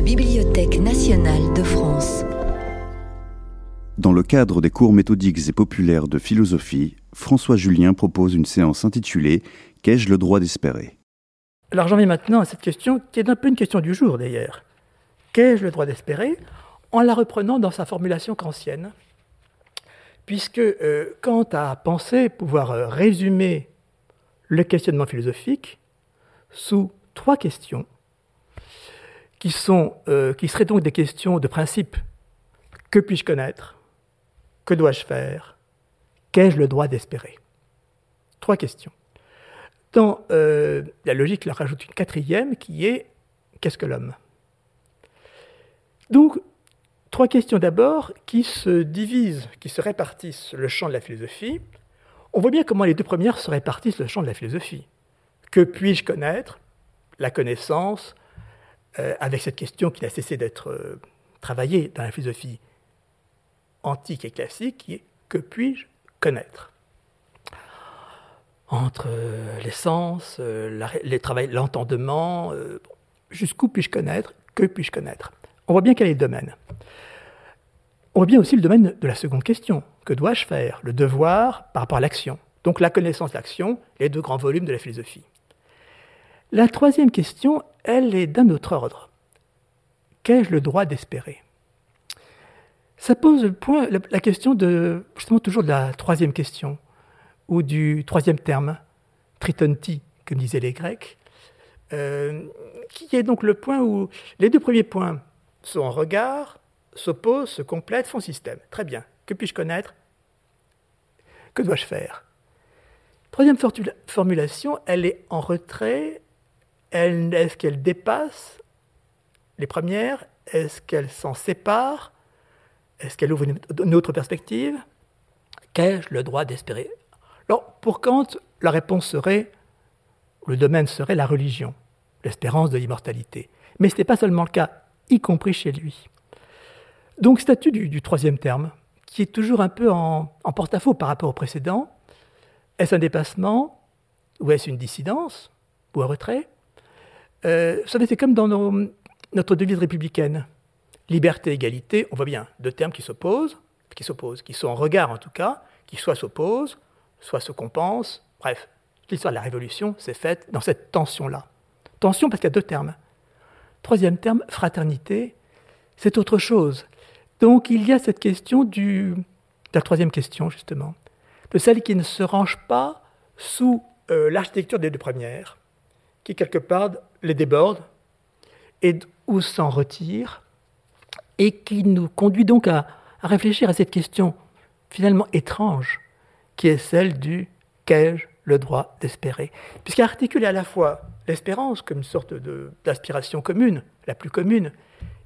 la Bibliothèque nationale de France. Dans le cadre des cours méthodiques et populaires de philosophie, François Julien propose une séance intitulée Qu'ai-je le droit d'espérer? Alors j'en viens maintenant à cette question qui est un peu une question du jour d'ailleurs. Qu'ai-je le droit d'espérer En la reprenant dans sa formulation kantienne, puisque euh, Kant a pensé pouvoir euh, résumer le questionnement philosophique sous trois questions euh, qui seraient donc des questions de principe. Que puis-je connaître? Que dois-je faire? Qu'ai-je le droit d'espérer? Trois questions. Dans euh, la logique, en rajoute une quatrième qui est qu'est-ce que l'homme? Donc, trois questions d'abord qui se divisent, qui se répartissent le champ de la philosophie. On voit bien comment les deux premières se répartissent le champ de la philosophie. Que puis-je connaître? La connaissance, euh, avec cette question qui n'a cessé d'être euh, travaillée dans la philosophie antique et classique, qui est que puis-je connaître? Entre euh, les sens, l'entendement, jusqu'où puis-je connaître Que puis-je connaître? On voit bien quel est le domaine. On voit bien aussi le domaine de la seconde question. Que dois-je faire? Le devoir par rapport à l'action. Donc la connaissance, l'action, les deux grands volumes de la philosophie. La troisième question, elle est d'un autre ordre. Qu'ai-je le droit d'espérer? Ça pose le point, la question de, justement toujours de la troisième question, ou du troisième terme, tritonti, comme disaient les Grecs, euh, qui est donc le point où les deux premiers points sont en regard, s'opposent, se complètent, font système. Très bien. Que puis-je connaître? Que dois-je faire? Troisième formulation, elle est en retrait est-ce qu'elle dépasse les premières? Est-ce qu'elle s'en sépare? Est-ce qu'elle ouvre une, autre perspective? Qu'ai-je le droit d'espérer? Alors, pour Kant, la réponse serait, le domaine serait la religion, l'espérance de l'immortalité. Mais ce n'est pas seulement le cas, y compris chez lui. Donc, statut du, troisième terme, qui est toujours un peu en, porte-à-faux par rapport au précédent. Est-ce un dépassement ou est-ce une dissidence ou un retrait? Euh, c'est comme dans notre devise républicaine. Liberté, égalité, on voit bien deux termes qui s'opposent, qui s'opposent, qui sont en regard en tout cas, qui soit s'opposent, soit se compensent. Bref, l'histoire de la Révolution s'est faite dans cette tension-là. Tension parce qu'il y a deux termes. Troisième terme, fraternité, c'est autre chose. Donc il y a cette question de la troisième question, justement, de celle qui ne se range pas sous euh, l'architecture des deux premières, qui quelque part les déborde et ou s'en retire, et qui nous conduit donc à, réfléchir à cette question finalement étrange, qui est celle du qu'ai-je le droit d'espérer? Puisqu'elle articule à la fois l'espérance comme une sorte d'aspiration commune, la plus commune,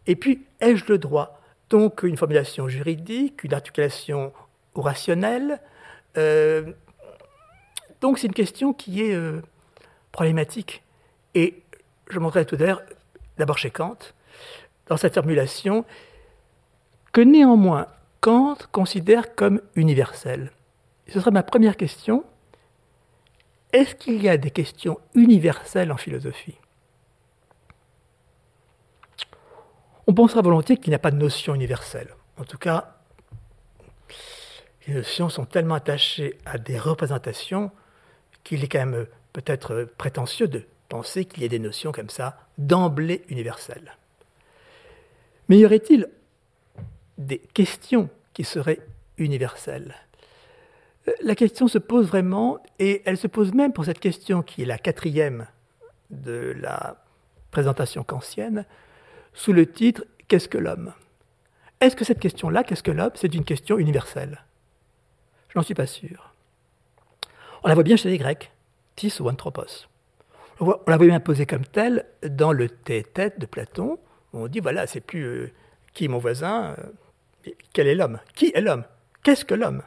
et puis ai-je le droit? Donc une formulation juridique, une articulation rationnelle. Euh, donc c'est une question qui est euh, problématique. Et je montrerai tout l'heure, d'abord chez Kant, dans cette formulation, que néanmoins Kant considère comme universel. ce sera ma première question. Est-ce qu'il y a des questions universelles en philosophie? On pensera volontiers qu'il n'y a pas de notion universelle. En tout cas, les notions sont tellement attachées à des représentations qu'il est quand même peut-être prétentieux de penser qu'il y ait des notions comme ça d'emblée universelles. Mais y aurait-il des questions qui seraient universelles? Euh, La question se pose vraiment, et elle se pose même pour cette question qui est la quatrième de la présentation kantienne, sous le titre Qu'est-ce que l'homme? Est-ce que cette question-là, qu'est-ce que l'homme, c'est une question universelle? Je n'en suis pas sûr. On la voit bien chez les Grecs, tis ou anthropos. On l'avait bien posé comme tel dans le tête de Platon. On dit voilà, c'est plus euh, qui est mon voisin, euh, quel est l'homme? Qui est l'homme? Qu'est-ce que l'homme?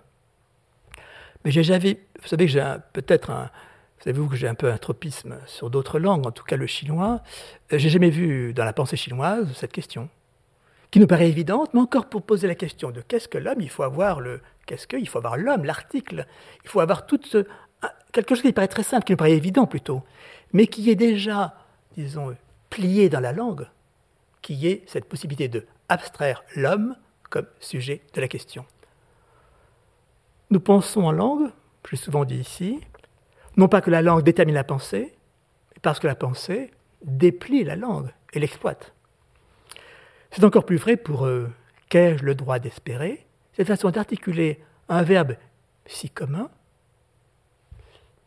Mais j'ai jamais, vous savez que j'ai peut-être un, savez-vous que j'ai un peu un tropisme sur d'autres langues, en tout cas le chinois. Euh, j'ai jamais vu dans la pensée chinoise cette question, qui nous paraît évidente, mais encore pour poser la question de qu'est-ce que l'homme, il faut avoir le qu'est-ce que, il faut avoir l'homme, l'article, il faut avoir tout ce, quelque chose qui paraît très simple, qui nous paraît évident plutôt mais qui est déjà, disons, plié dans la langue, qui est cette possibilité de abstraire l'homme comme sujet de la question. Nous pensons en langue, j'ai souvent dit ici, non pas que la langue détermine la pensée, mais parce que la pensée déplie la langue et l'exploite. C'est encore plus vrai pour euh, qu'ai-je le droit d'espérer? Cette façon d'articuler un verbe si commun,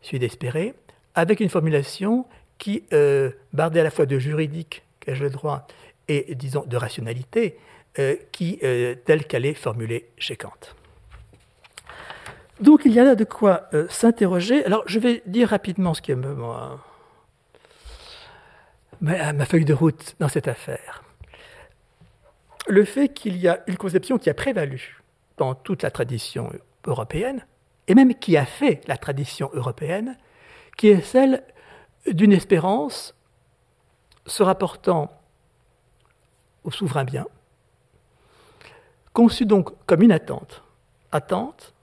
celui d'espérer, avec une formulation qui, euh, bardée à la fois de juridique, qu'ai-je le droit, et disons de rationalité, euh, qui, euh, telle qu'elle est formulée chez Kant. Donc il y a là de quoi s'interroger. Alors je vais dire rapidement ce qui est ma feuille de route dans cette affaire. Le fait qu'il y a une conception qui a prévalu dans toute la tradition européenne, et même qui a fait la tradition européenne, qui est celle d'une espérance se rapportant au souverain bien, conçue donc comme une attente, attente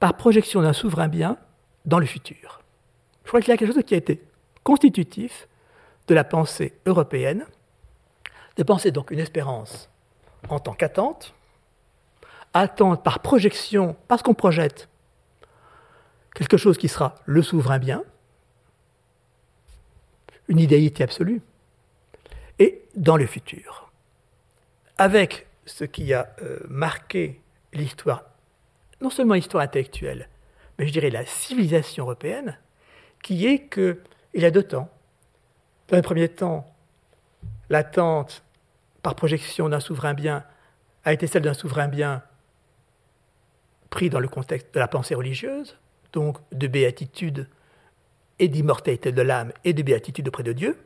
par projection d'un souverain bien dans le futur. Je crois qu'il y a quelque chose qui a été constitutif de la pensée européenne, de penser donc une espérance en tant qu'attente, attente par projection, parce qu'on projette quelque chose qui sera le souverain bien, une idéalité absolue, et dans le futur. Avec ce qui a euh, marqué l'histoire, non seulement l'histoire intellectuelle, mais je dirais la civilisation européenne, qui est qu'il y a deux temps. Dans un premier temps, l'attente par projection d'un souverain bien a été celle d'un souverain bien pris dans le contexte de la pensée religieuse, donc de béatitude et d'immortalité de l'âme et de béatitude auprès de Dieu.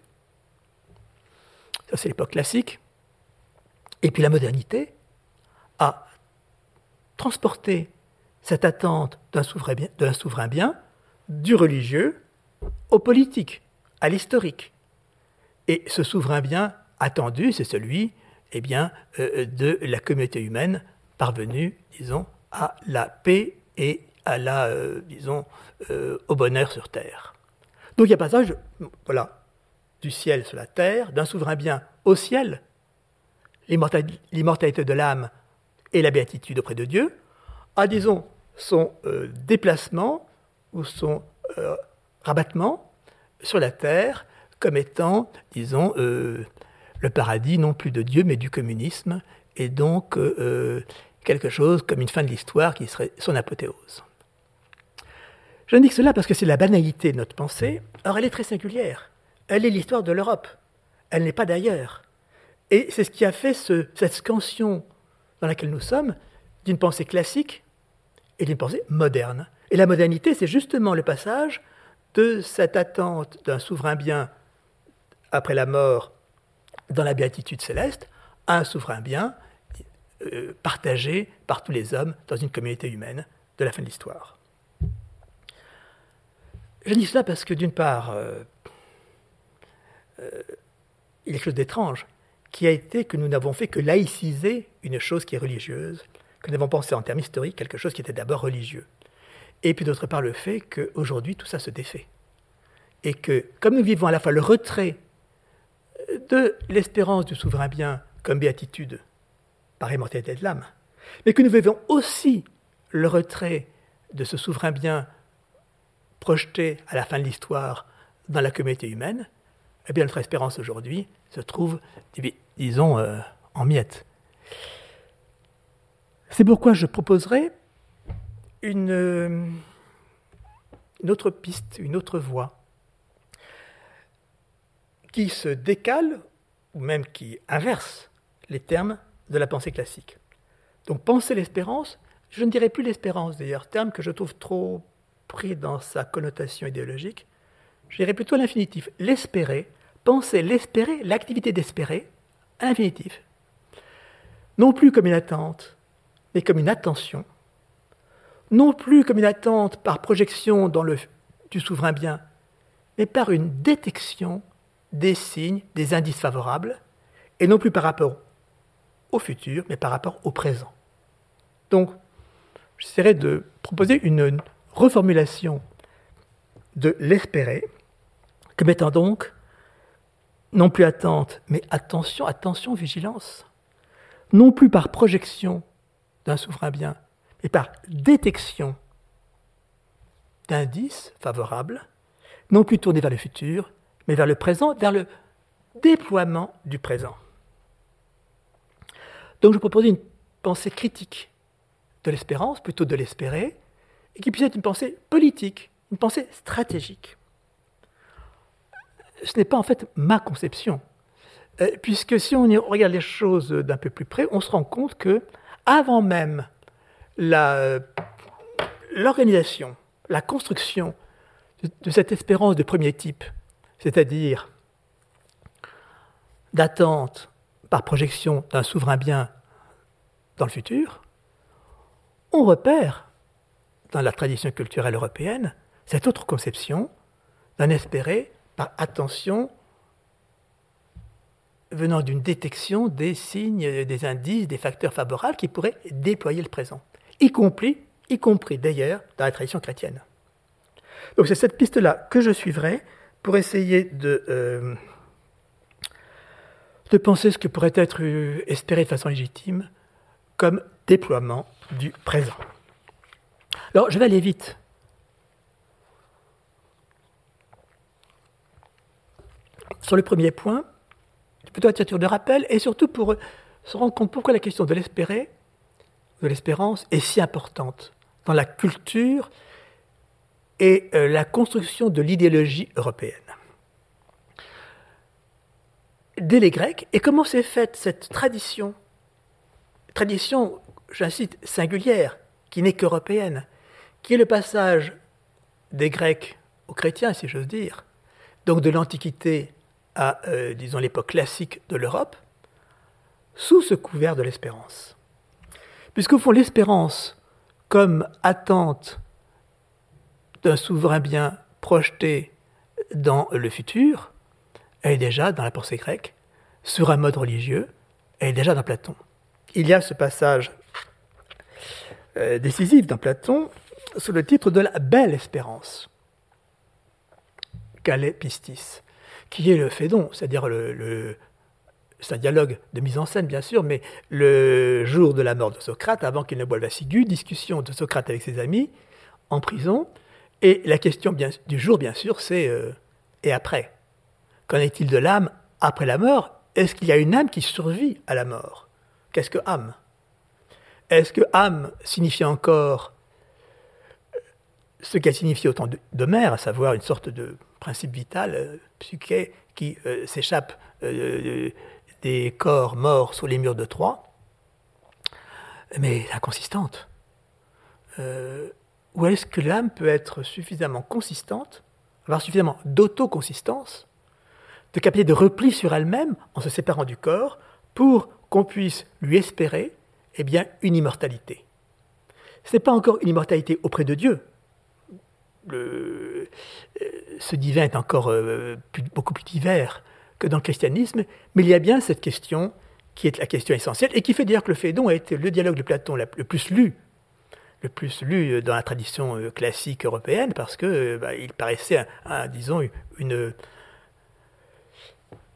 Ça, c'est l'époque classique. Et puis la modernité a transporté cette attente d'un souverain, bien, du religieux au politique, à l'historique. Et ce souverain bien attendu, c'est celui eh bien, euh, de la communauté humaine parvenue, disons, à la paix et à la, euh, disons, euh, au bonheur sur terre. Donc il y a passage, voilà, du ciel sur la terre, d'un souverain bien au ciel, l'immortalité de l'âme et la béatitude auprès de Dieu, à, disons, son euh, déplacement ou son rabattement sur la terre comme étant, disons, le paradis non plus de Dieu mais du communisme, et donc quelque chose comme une fin de l'histoire qui serait son apothéose. Je dis cela parce que c'est la banalité de notre pensée, or elle est très singulière. Elle est l'histoire de l'Europe, elle n'est pas d'ailleurs. Et c'est ce qui a fait cette scansion dans laquelle nous sommes d'une pensée classique et d'une pensée moderne. Et la modernité, c'est justement le passage de cette attente d'un souverain bien après la mort dans la béatitude céleste à un souverain bien euh, partagé par tous les hommes dans une communauté humaine de la fin de l'histoire. Je dis cela parce que d'une part, euh, euh, il y a quelque chose d'étrange qui a été que nous n'avons fait que laïciser une chose qui est religieuse, que nous avons pensé en termes historiques quelque chose qui était d'abord religieux. Et puis d'autre part le fait qu'aujourd'hui tout ça se défait. Et que comme nous vivons à la fois le retrait de l'espérance du souverain bien comme béatitude par immortalité de l'âme, mais que nous vivons aussi le retrait de ce souverain bien projeté à la fin de l'histoire dans la communauté humaine, eh bien notre espérance aujourd'hui se trouve, disons, euh, en miettes. C'est pourquoi je proposerai une, une, autre piste, une autre voie, qui se décale, ou même qui inverse les termes de la pensée classique. Donc penser l'espérance, je ne dirais plus l'espérance d'ailleurs, terme que je trouve trop pris dans sa connotation idéologique, je dirais plutôt l'infinitif, l'espérer, penser l'espérer, l'activité d'espérer, à l'infinitif. Non plus comme une attente, mais comme une attention. Non plus comme une attente par projection dans le, du souverain bien, mais par une détection des signes, des indices favorables, et non plus par rapport au futur, mais par rapport au présent. Donc, j'essaierai de proposer une reformulation de l'espérer comme étant donc non plus attente, mais attention, attention, vigilance, non plus par projection d'un souverain bien, mais par détection d'indices favorables, non plus tournés vers le futur, mais vers le présent, vers le déploiement du présent. Donc je propose une pensée critique de l'espérance, plutôt de l'espérer, et qui puisse être une pensée politique, une pensée stratégique. Ce n'est pas en fait ma conception, euh, puisque si on regarde les choses d'un peu plus près, on se rend compte que avant même l'organisation, la, construction de cette espérance de premier type, c'est-à-dire d'attente par projection d'un souverain bien dans le futur, on repère dans la tradition culturelle européenne cette autre conception d'un espéré par attention venant d'une détection des signes, des indices, des facteurs favorables qui pourraient déployer le présent, y compris, d'ailleurs dans la tradition chrétienne. Donc c'est cette piste-là que je suivrai pour essayer de, euh, de penser ce que pourrait être euh, espéré de façon légitime comme déploiement du présent. Alors, je vais aller vite. Sur le premier point, plutôt à titre de rappel, et surtout pour se rendre compte pourquoi la question de l'espérer, de l'espérance, est si importante dans la culture et euh, la construction de l'idéologie européenne. Dès les Grecs, et comment s'est faite cette tradition, tradition, j'incite, singulière, qui n'est qu'européenne, qui est le passage des Grecs aux chrétiens, si j'ose dire, donc de l'Antiquité à, euh, disons, l'époque classique de l'Europe, sous ce couvert de l'espérance. Puisqu'au fond, l'espérance, comme attente d'un souverain bien projeté dans le futur, elle est déjà dans la pensée grecque, sur un mode religieux, elle est déjà dans Platon. Il y a ce passage euh, décisif dans Platon sous le titre de la belle espérance, Calais Pistis, qui est le Phédon, c'est-à-dire le, c'est un dialogue de mise en scène, bien sûr, mais le jour de la mort de Socrate, avant qu'il ne boive la ciguë, discussion de Socrate avec ses amis en prison. Et la question du jour, bien sûr, c'est euh, et après? Qu'en est-il de l'âme après la mort? Est-ce qu'il y a une âme qui survit à la mort? Qu'est-ce que âme? Est-ce que âme signifie encore ce qu'elle signifie au temps d'Homère, à savoir une sorte de principe vital, euh, psyché, qui euh, s'échappe euh, des corps morts sous les murs de Troie, mais inconsistante. ou est-ce que l'âme peut être suffisamment consistante, avoir suffisamment d'autoconsistance, de capacité de repli sur elle-même en se séparant du corps, pour qu'on puisse lui espérer eh bien, une immortalité? Ce n'est pas encore une immortalité auprès de Dieu, euh, ce divin est encore euh, beaucoup plus divers que dans le christianisme, mais il y a bien cette question qui est la question essentielle et qui fait dire que le Phédon a été le dialogue de Platon le plus lu, le plus lu dans la tradition euh, classique européenne parce que bah, il paraissait, disons, une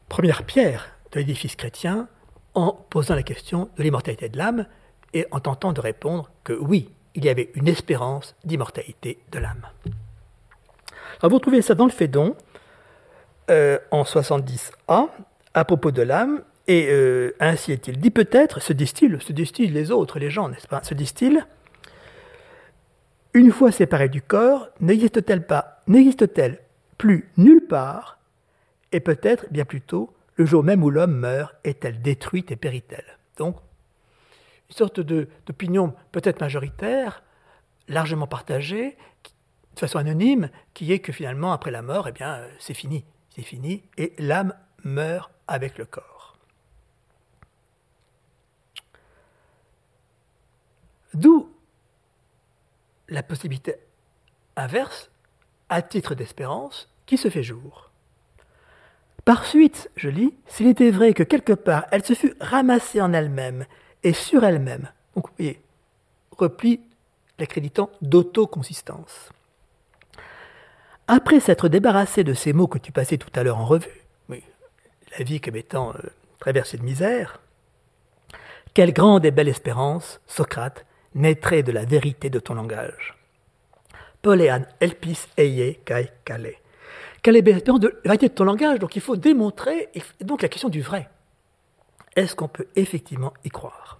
première pierre de l'édifice chrétien en posant la question de l'immortalité de l'âme et en tentant de répondre que oui, il y avait une espérance d'immortalité de l'âme. Vous trouvez ça dans le Phédon, euh, en 70a, à propos de l'âme, et euh, ainsi est-il dit peut-être, se disent-ils, se disent les autres, les gens, n'est-ce pas, se disent-ils, une fois séparée du corps, n'existe-t-elle pas, n'existe-t-elle plus nulle part, et peut-être bien plutôt, le jour même où l'homme meurt, est-elle détruite et périt-elle? Donc, une sorte d'opinion peut-être majoritaire, largement partagée, de façon anonyme, qui est que finalement, après la mort, eh bien, euh, c'est fini. C'est fini, et l'âme meurt avec le corps. D'où la possibilité inverse, à titre d'espérance, qui se fait jour. Par suite, je lis, s'il était vrai que quelque part elle se fût ramassée en elle-même et sur elle-même. Donc, vous voyez, repli l'accréditant d'autoconsistance. Après s'être débarrassé de ces mots que tu passais tout à l'heure en revue, la vie comme étant euh, traversée de misère. Quelle grande et belle espérance, Socrate, naîtrait de la vérité de ton langage. Poléan elpis eie kai kale. Quelle est l'espérance de la vérité de ton langage Donc il faut démontrer, donc la question du vrai. Est-ce qu'on peut effectivement y croire?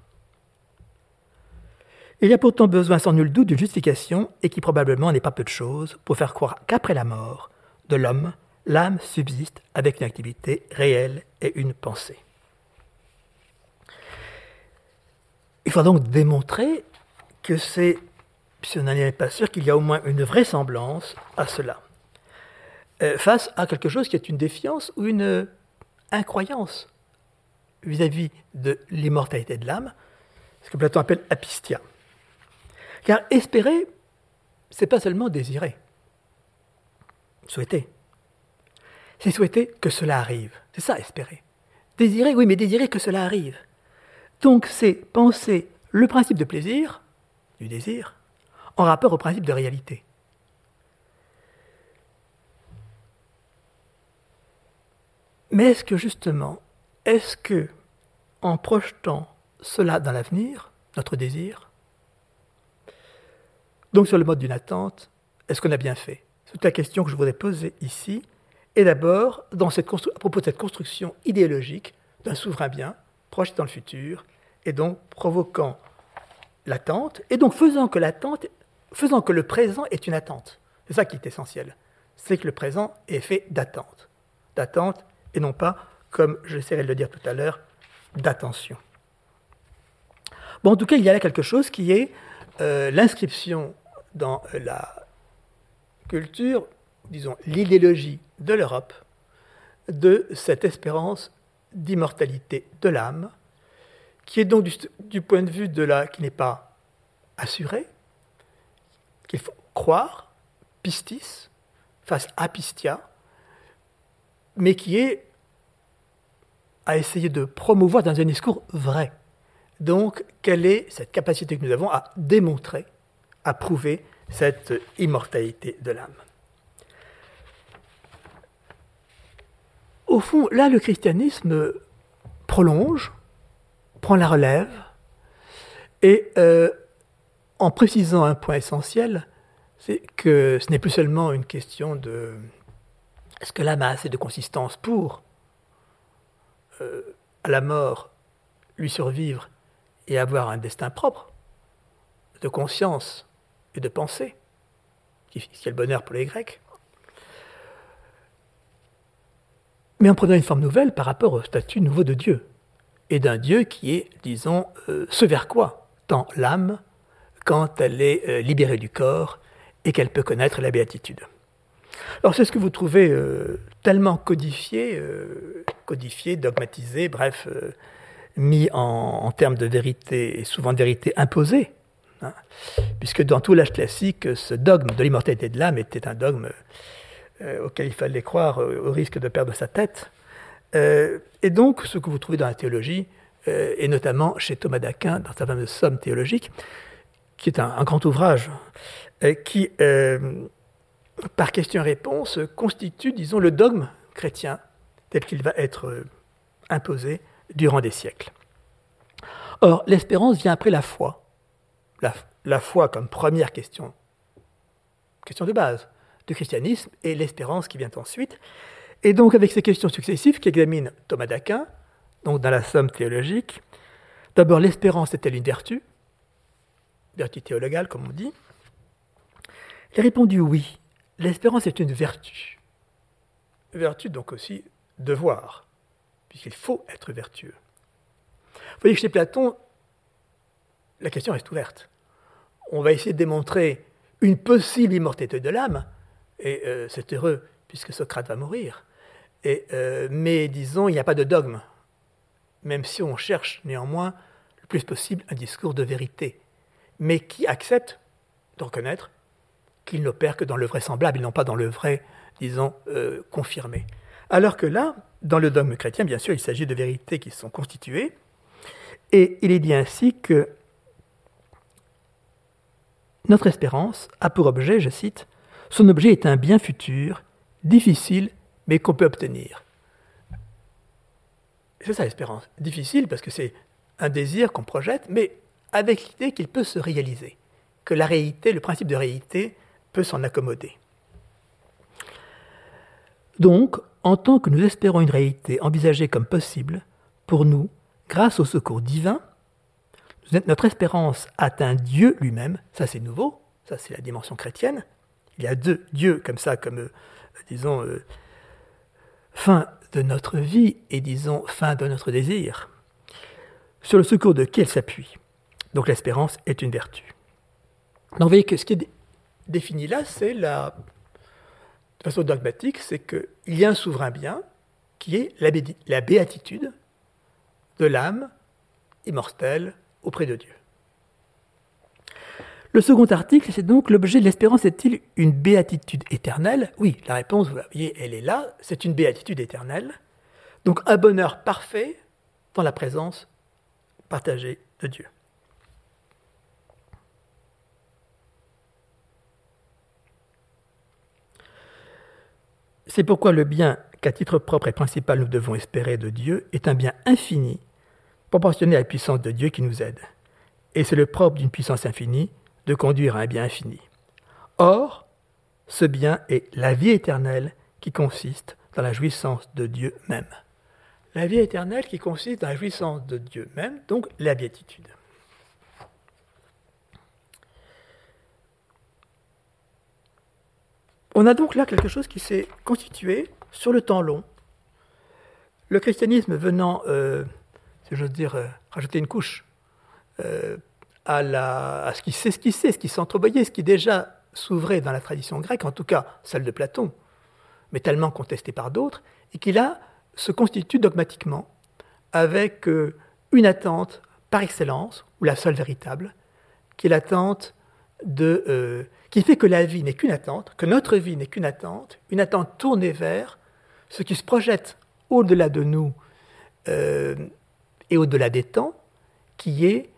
Il y a pourtant besoin sans nul doute d'une justification, et qui probablement n'est pas peu de choses, pour faire croire qu'après la mort de l'homme, l'âme subsiste avec une activité réelle et une pensée. Il faut donc démontrer que c'est, si on n'en est pas sûr, qu'il y a au moins une vraisemblance à cela, euh, face à quelque chose qui est une défiance ou une incroyance vis-à-vis de l'immortalité de l'âme, ce que Platon appelle apistia. Car espérer, c'est pas seulement désirer, souhaiter. C'est souhaiter que cela arrive. C'est ça, espérer. Désirer, oui, mais désirer que cela arrive. Donc c'est penser le principe de plaisir, du désir, en rapport au principe de réalité. Mais est-ce que justement, est-ce que en projetant cela dans l'avenir, notre désir, donc sur le mode d'une attente, est-ce qu'on a bien fait? C'est la question que je voudrais poser ici. Et d'abord, à propos de cette construction idéologique d'un souverain bien, projeté dans le futur, et donc provoquant l'attente, et donc faisant que l'attente, faisant que le présent est une attente. C'est ça qui est essentiel. C'est que le présent est fait d'attente. D'attente, et non pas, comme j'essaierai de le dire tout à l'heure, d'attention. Bon, en tout cas, il y a là quelque chose qui est euh, l'inscription dans la culture, disons, l'idéologie de l'Europe, de cette espérance d'immortalité de l'âme, qui est donc du, point de vue de la qui n'est pas assuré, qu'il faut croire, pistis, face à pistia, mais qui est à essayer de promouvoir dans un discours vrai. Donc, quelle est cette capacité que nous avons à démontrer, à prouver cette immortalité de l'âme. Au fond, là, le christianisme prolonge, prend la relève, et euh, en précisant un point essentiel, c'est que ce n'est plus seulement une question de est-ce que l'âme a assez de consistance pour, euh, à la mort, lui survivre et avoir un destin propre, de conscience et de pensée, qui est le bonheur pour les Grecs, mais en prenant une forme nouvelle par rapport au statut nouveau de Dieu, et d'un Dieu qui est, disons, euh, ce vers quoi tend l'âme quand elle est euh, libérée du corps et qu'elle peut connaître la béatitude. Alors c'est ce que vous trouvez euh, tellement codifié, codifié, dogmatisé, bref, mis en, termes de vérité, et souvent de vérité imposée, hein, puisque dans tout l'âge classique, ce dogme de l'immortalité de l'âme était un dogme euh, auquel il fallait croire euh, au risque de perdre sa tête. Euh, et donc, ce que vous trouvez dans la théologie, et notamment chez Thomas d'Aquin, dans sa fameuse Somme théologique, qui est un, grand ouvrage, qui, par question-réponse, constitue, disons, le dogme chrétien tel qu'il va être imposé durant des siècles. Or, l'espérance vient après la foi. La, foi comme première question, question de base du christianisme et l'espérance qui vient ensuite. Et donc avec ces questions successives qu'examine Thomas d'Aquin, donc dans la somme théologique, d'abord l'espérance est-elle une vertu? Vertu théologale comme on dit. Il a répondu oui, l'espérance est une vertu. Vertu donc aussi devoir, puisqu'il faut être vertueux. Vous voyez que chez Platon, la question reste ouverte. On va essayer de démontrer une possible immortalité de l'âme, et euh, c'est heureux, puisque Socrate va mourir. Euh, mais disons, il n'y a pas de dogme, même si on cherche néanmoins le plus possible un discours de vérité, mais qui accepte de reconnaître qu'il n'opère que dans le vraisemblable, et non pas dans le vrai, disons, euh, confirmé. Alors que là, dans le dogme chrétien, bien sûr, il s'agit de vérités qui sont constituées, et il est dit ainsi que notre espérance a pour objet, je cite, son objet est un bien futur, difficile, mais qu'on peut obtenir. C'est ça l'espérance. Difficile parce que c'est un désir qu'on projette, mais avec l'idée qu'il peut se réaliser, que la réalité, le principe de réalité, peut s'en accommoder. Donc, en tant que nous espérons une réalité envisagée comme possible, pour nous, grâce au secours divin, notre espérance atteint Dieu lui-même, ça c'est nouveau, ça c'est la dimension chrétienne. Il y a deux dieux comme ça, comme, euh, disons, euh, fin de notre vie et, disons, fin de notre désir, sur le secours de qui elle s'appuie? Donc l'espérance est une vertu. Donc vous voyez que ce qui est défini là, c'est la de façon dogmatique, c'est qu'il y a un souverain bien qui est la béatitude de l'âme immortelle auprès de Dieu. Le second article, c'est donc l'objet de l'espérance est-il une béatitude éternelle? Oui, la réponse, vous voyez, elle est là, c'est une béatitude éternelle. Donc un bonheur parfait dans la présence partagée de Dieu. C'est pourquoi le bien qu'à titre propre et principal nous devons espérer de Dieu est un bien infini, proportionné à la puissance de Dieu qui nous aide. Et c'est le propre d'une puissance infinie de conduire à un bien infini. Or, ce bien est la vie éternelle qui consiste dans la jouissance de Dieu même. La vie éternelle qui consiste dans la jouissance de Dieu même, donc la béatitude. On a donc là quelque chose qui s'est constitué sur le temps long. Le christianisme venant, euh, si j'ose dire, euh, rajouter une couche euh, à, ce qui s'esquissait, ce qui s'entrevoyait, ce qui déjà s'ouvrait dans la tradition grecque, en tout cas celle de Platon, mais tellement contestée par d'autres, et qui là se constitue dogmatiquement avec euh, une attente par excellence, ou la seule véritable, qui est l'attente de, qui fait que la vie n'est qu'une attente, que notre vie n'est qu'une attente, une attente tournée vers ce qui se projette au-delà de nous et au-delà des temps, qui est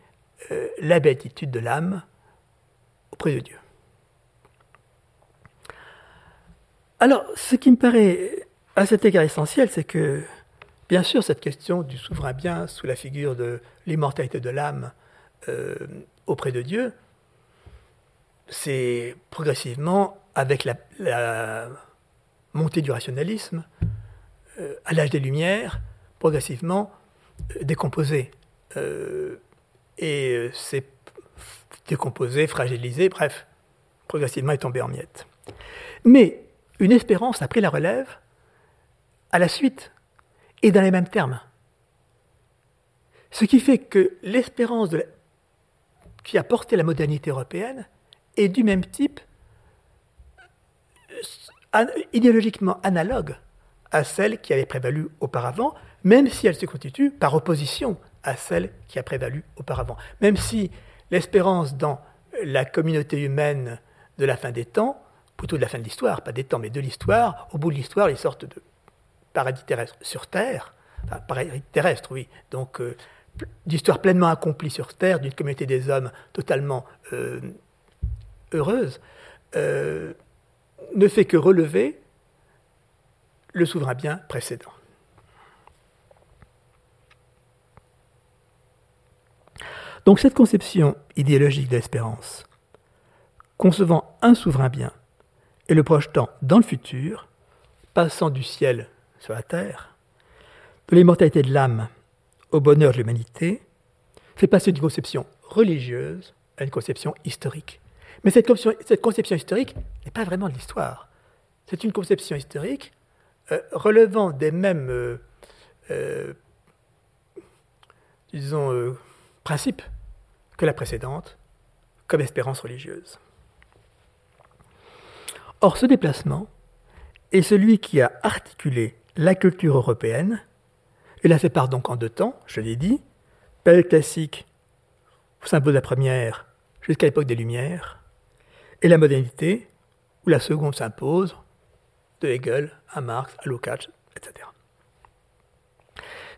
euh, la béatitude de l'âme auprès de Dieu. Alors, ce qui me paraît à cet égard essentiel, c'est que, bien sûr, cette question du souverain bien sous la figure de l'immortalité de l'âme euh, auprès de Dieu, c'est progressivement, avec la, montée du rationalisme, euh, à l'âge des Lumières, progressivement décomposé et euh, c'est décomposé, fragilisé, bref, progressivement est tombé en miettes. Mais une espérance a pris la relève à la suite et dans les mêmes termes. Ce qui fait que l'espérance qui a porté la modernité européenne est du même type, idéologiquement analogue à celle qui avait prévalu auparavant, même si elle se constitue par opposition à celle qui a prévalu auparavant. Même si l'espérance dans la communauté humaine de la fin des temps, plutôt de la fin de l'histoire, pas des temps, mais de l'histoire, au bout de l'histoire, les sortes de paradis terrestres sur Terre, enfin, paradis terrestre, oui, donc euh, d'histoire pleinement accomplie sur Terre, d'une communauté des hommes totalement euh, heureuse, euh, ne fait que relever le souverain bien précédent. Donc cette conception idéologique de l'espérance, concevant un souverain bien et le projetant dans le futur, passant du ciel sur la terre, de l'immortalité de l'âme au bonheur de l'humanité, fait passer d'une conception religieuse à une conception historique. Mais cette conception, historique n'est pas vraiment de l'histoire. C'est une conception historique euh, relevant des mêmes, euh, euh, disons, principes que la précédente, comme espérance religieuse. Or, ce déplacement est celui qui a articulé la culture européenne, et la fait part donc en deux temps, je l'ai dit, période classique, symbole de la première, jusqu'à l'époque des Lumières, et la modernité, où la seconde s'impose, de Hegel à Marx, à Lukács, etc.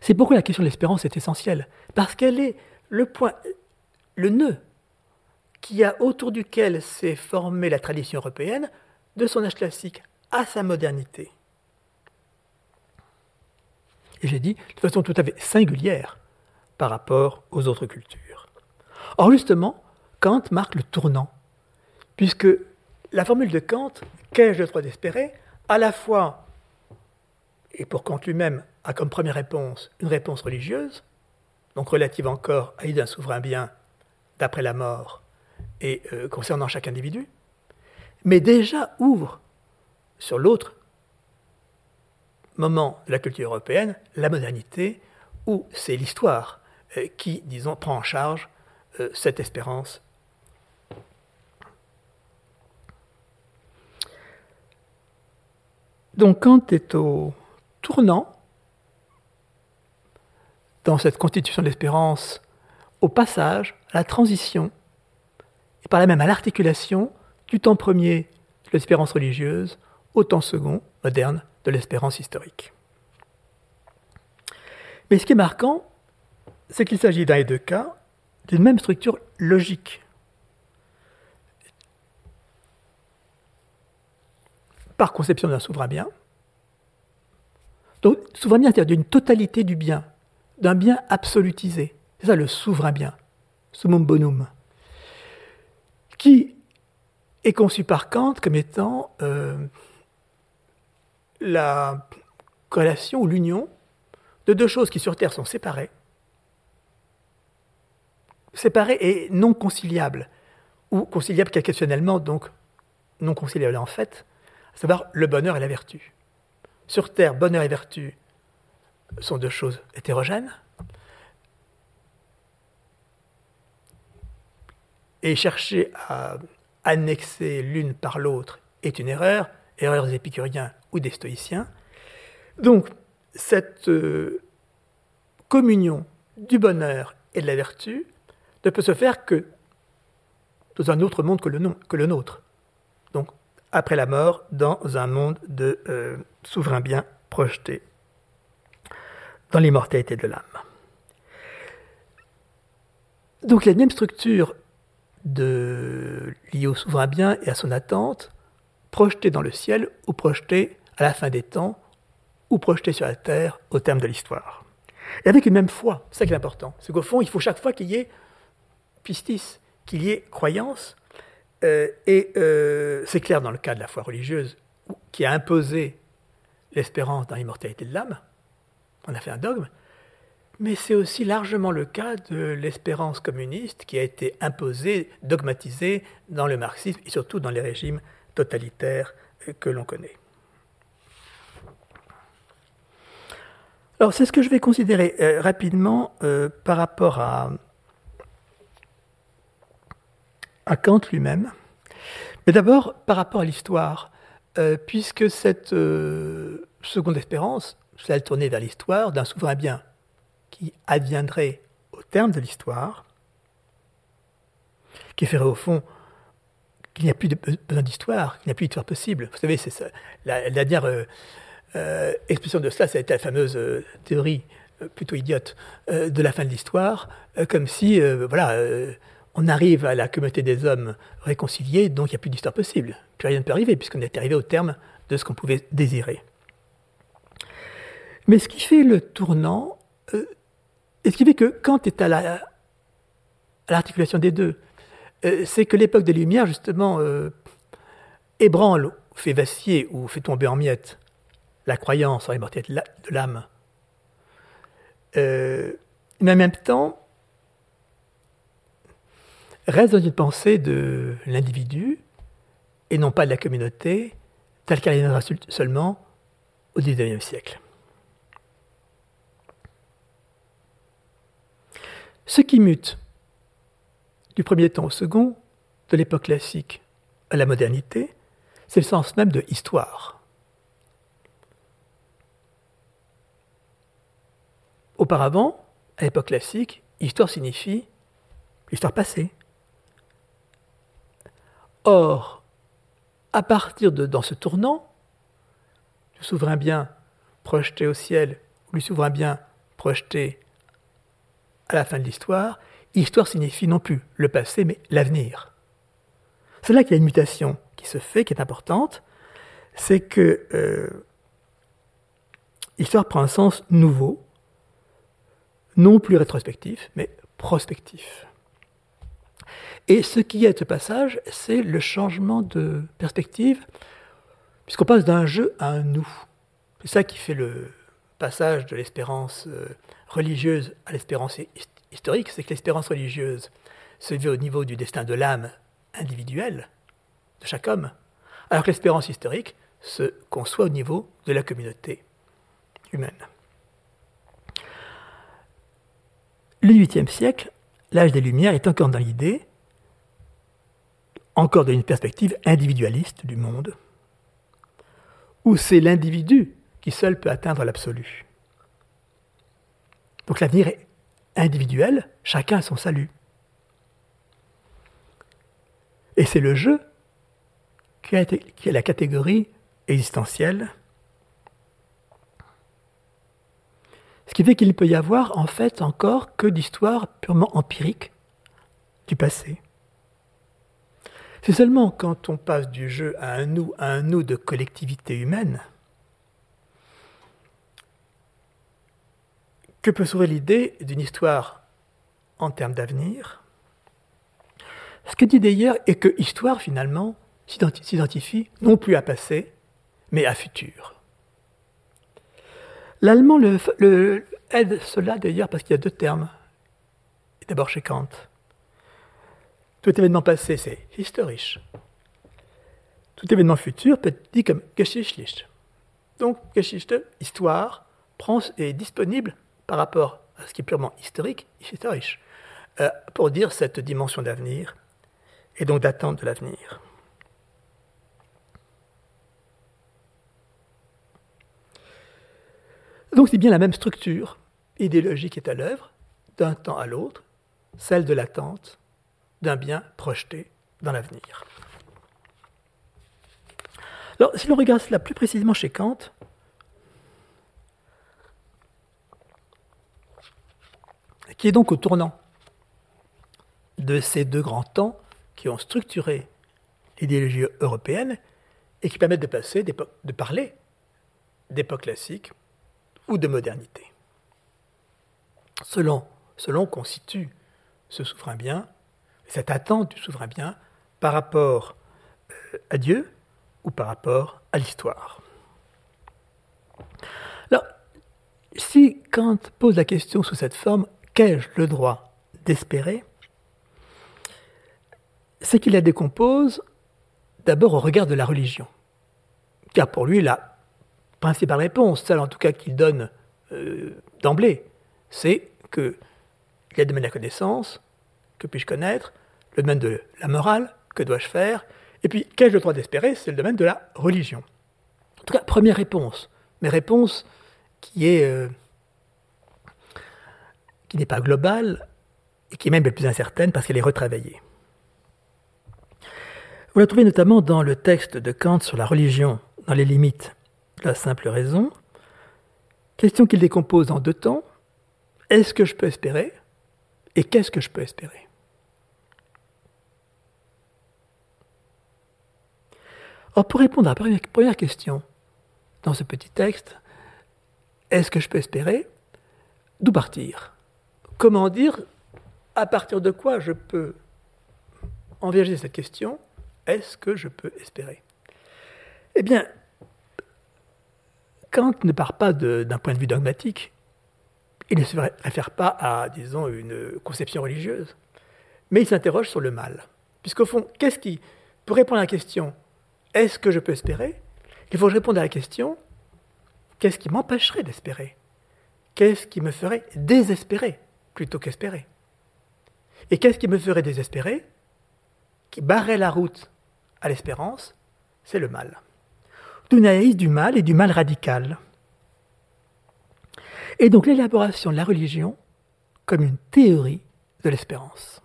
C'est pourquoi la question de l'espérance est essentielle, parce qu'elle est le point le nœud qui a autour duquel s'est formée la tradition européenne de son âge classique à sa modernité. et j'ai dit de façon tout à fait singulière par rapport aux autres cultures. Or justement, Kant marque le tournant, puisque la formule de Kant, qu'ai-je le droit d'espérer, à la fois, et pour Kant lui-même, a comme première réponse une réponse religieuse, donc relative encore à l'idée d'un souverain bien d'après la mort et euh, concernant chaque individu, mais déjà ouvre sur l'autre moment de la culture européenne, la modernité, où c'est l'histoire euh, qui, disons, prend en charge euh, cette espérance. Donc Kant est au tournant dans cette constitution de l'espérance, au passage, à la transition, et par là même à l'articulation du temps premier de l'espérance religieuse au temps second, moderne, de l'espérance historique. Mais ce qui est marquant, c'est qu'il s'agit dans les deux cas d'une même structure logique. Par conception d'un souverain bien. Donc, souverain bien, c'est-à-dire d'une totalité du bien, d'un bien absolutisé. C'est ça le souverain bien, summum bonum, qui est conçu par Kant comme étant euh, la corrélation ou l'union de deux choses qui sur Terre sont séparées, séparées et non conciliables, ou conciliables questionnellement, donc non conciliables en fait, à savoir le bonheur et la vertu. Sur Terre, bonheur et vertu sont deux choses hétérogènes, et chercher à annexer l'une par l'autre est une erreur, erreur des épicuriens ou des stoïciens. Donc, cette euh, communion du bonheur et de la vertu ne peut se faire que dans un autre monde que le, nôtre. Donc, après la mort, dans un monde de euh, souverain bien projeté dans l'immortalité de l'âme. Donc la même structure de, liée au souverain bien et à son attente, projetée dans le ciel ou projetée à la fin des temps, ou projetée sur la terre au terme de l'histoire. Et avec une même foi, c'est ça qui est important. C'est qu'au fond, il faut chaque fois qu'il y ait pistis, qu'il y ait croyance. Euh, et euh, c'est clair dans le cas de la foi religieuse, qui a imposé l'espérance dans l'immortalité de l'âme. On a fait un dogme. Mais c'est aussi largement le cas de l'espérance communiste qui a été imposée, dogmatisée dans le marxisme et surtout dans les régimes totalitaires que l'on connaît. Alors c'est ce que je vais considérer euh, rapidement euh, par rapport à, à Kant lui-même. Mais d'abord par rapport à l'histoire, euh, puisque cette seconde espérance, celle tournée vers l'histoire d'un souverain bien qui adviendrait au terme de l'histoire, qui ferait au fond qu'il n'y a plus besoin d'histoire, qu'il n'y a plus d'histoire possible. Vous savez, c'est. La, dernière euh, euh, expression de cela, ça a été la fameuse euh, théorie plutôt idiote de la fin de l'histoire, comme si, voilà, on arrive à la communauté des hommes réconciliés, donc il n'y a plus d'histoire possible. Plus rien ne peut arriver, puisqu'on est arrivé au terme de ce qu'on pouvait désirer. Mais ce qui fait le tournant, et ce qui fait que Kant est à l'articulation des deux, euh, c'est que l'époque des Lumières, justement, euh, ébranle, fait vaciller ou fait tomber en miettes la croyance en l'immortalité de l'âme. Euh, mais en même temps, reste dans une pensée de l'individu et non pas de la communauté, telle qu'elle viendra seulement au XIXe siècle. Ce qui mute du premier temps au second, de l'époque classique à la modernité, c'est le sens même de histoire. Auparavant, à l'époque classique, histoire signifie l'histoire passée. Or, à partir de dans ce tournant, du souverain bien projeté au ciel, ou du souverain bien projeté à la fin de l'histoire, histoire signifie non plus le passé, mais l'avenir. C'est là qu'il y a une mutation qui se fait, qui est importante, c'est que euh, histoire prend un sens nouveau, non plus rétrospectif, mais prospectif. Et ce qui est ce passage, c'est le changement de perspective, puisqu'on passe d'un jeu à un nous. C'est ça qui fait le passage de l'espérance euh, religieuse à l'espérance historique, c'est que l'espérance religieuse se vit au niveau du destin de l'âme individuelle de chaque homme, alors que l'espérance historique se conçoit au niveau de la communauté humaine. Le VIIIe siècle, l'âge des Lumières, est encore dans l'idée, encore dans une perspective individualiste du monde, où c'est l'individu qui seul peut atteindre l'absolu. Donc l'avenir est individuel, chacun a son salut. Et c'est le jeu qui, est la catégorie existentielle. Ce qui fait qu'il ne peut y avoir en fait encore que d'histoires purement empiriques du passé. C'est seulement quand on passe du jeu à un nous, à un nous de collectivité humaine, que peut s'ouvrir l'idée d'une histoire en termes d'avenir? Ce que dit d'ailleurs est que histoire, finalement, s'identifie non plus à passé, mais à futur. L'allemand le, aide cela d'ailleurs parce qu'il y a deux termes. D'abord chez Kant. Tout événement passé, c'est historisch. Tout événement futur peut être dit comme geschichtlich. Donc, Geschichte, histoire, prend, est disponible par rapport à ce qui est purement historique, historisch, euh, pour dire cette dimension d'avenir et donc d'attente de l'avenir. Donc c'est bien la même structure idéologique qui est à l'œuvre, d'un temps à l'autre, celle de l'attente d'un bien projeté dans l'avenir. Alors, si l'on regarde cela plus précisément chez Kant, qui est donc au tournant de ces deux grands temps qui ont structuré l'idéologie européenne et qui permettent de passer, de parler d'époque classique ou de modernité. Selon, selon qu'on situe ce souverain bien, cette attente du souverain bien par rapport euh, à Dieu ou par rapport à l'histoire. Alors, si Kant pose la question sous cette forme, qu'ai-je le droit d'espérer? C'est qu'il la décompose d'abord au regard de la religion. Car pour lui, la principale réponse, celle en tout cas qu'il donne euh, d'emblée, c'est que il y a le domaine de la connaissance, que puis-je connaître, le domaine de la morale, que dois-je faire, et puis qu'ai-je le droit d'espérer, c'est le domaine de la religion. En tout cas, première réponse, mais réponse qui est euh, qui n'est pas globale et qui est même la plus incertaine parce qu'elle est retravaillée. Vous la trouvez notamment dans le texte de Kant sur la religion, dans les limites de la simple raison. Question qu'il décompose en deux temps. Est-ce que je peux espérer Et qu'est-ce que je peux espérer? Or, pour répondre à la première question dans ce petit texte, est-ce que je peux espérer? D'où partir? Comment dire à partir de quoi je peux envisager cette question Est-ce que je peux espérer? Eh bien, Kant ne part pas d'un point de vue dogmatique. Il ne se réfère pas à, disons, une conception religieuse. Mais il s'interroge sur le mal. Puisqu'au fond, qu'est-ce qui. Pour répondre à la question est-ce que je peux espérer? Il faut réponde à la question qu'est-ce qui m'empêcherait d'espérer? Qu'est-ce qui me ferait désespérer? Plutôt qu'espérer. Et qu'est-ce qui me ferait désespérer? Qui barrait la route à l'espérance C'est le mal. Dunaïs du mal et du mal radical. Et donc l'élaboration de la religion comme une théorie de l'espérance.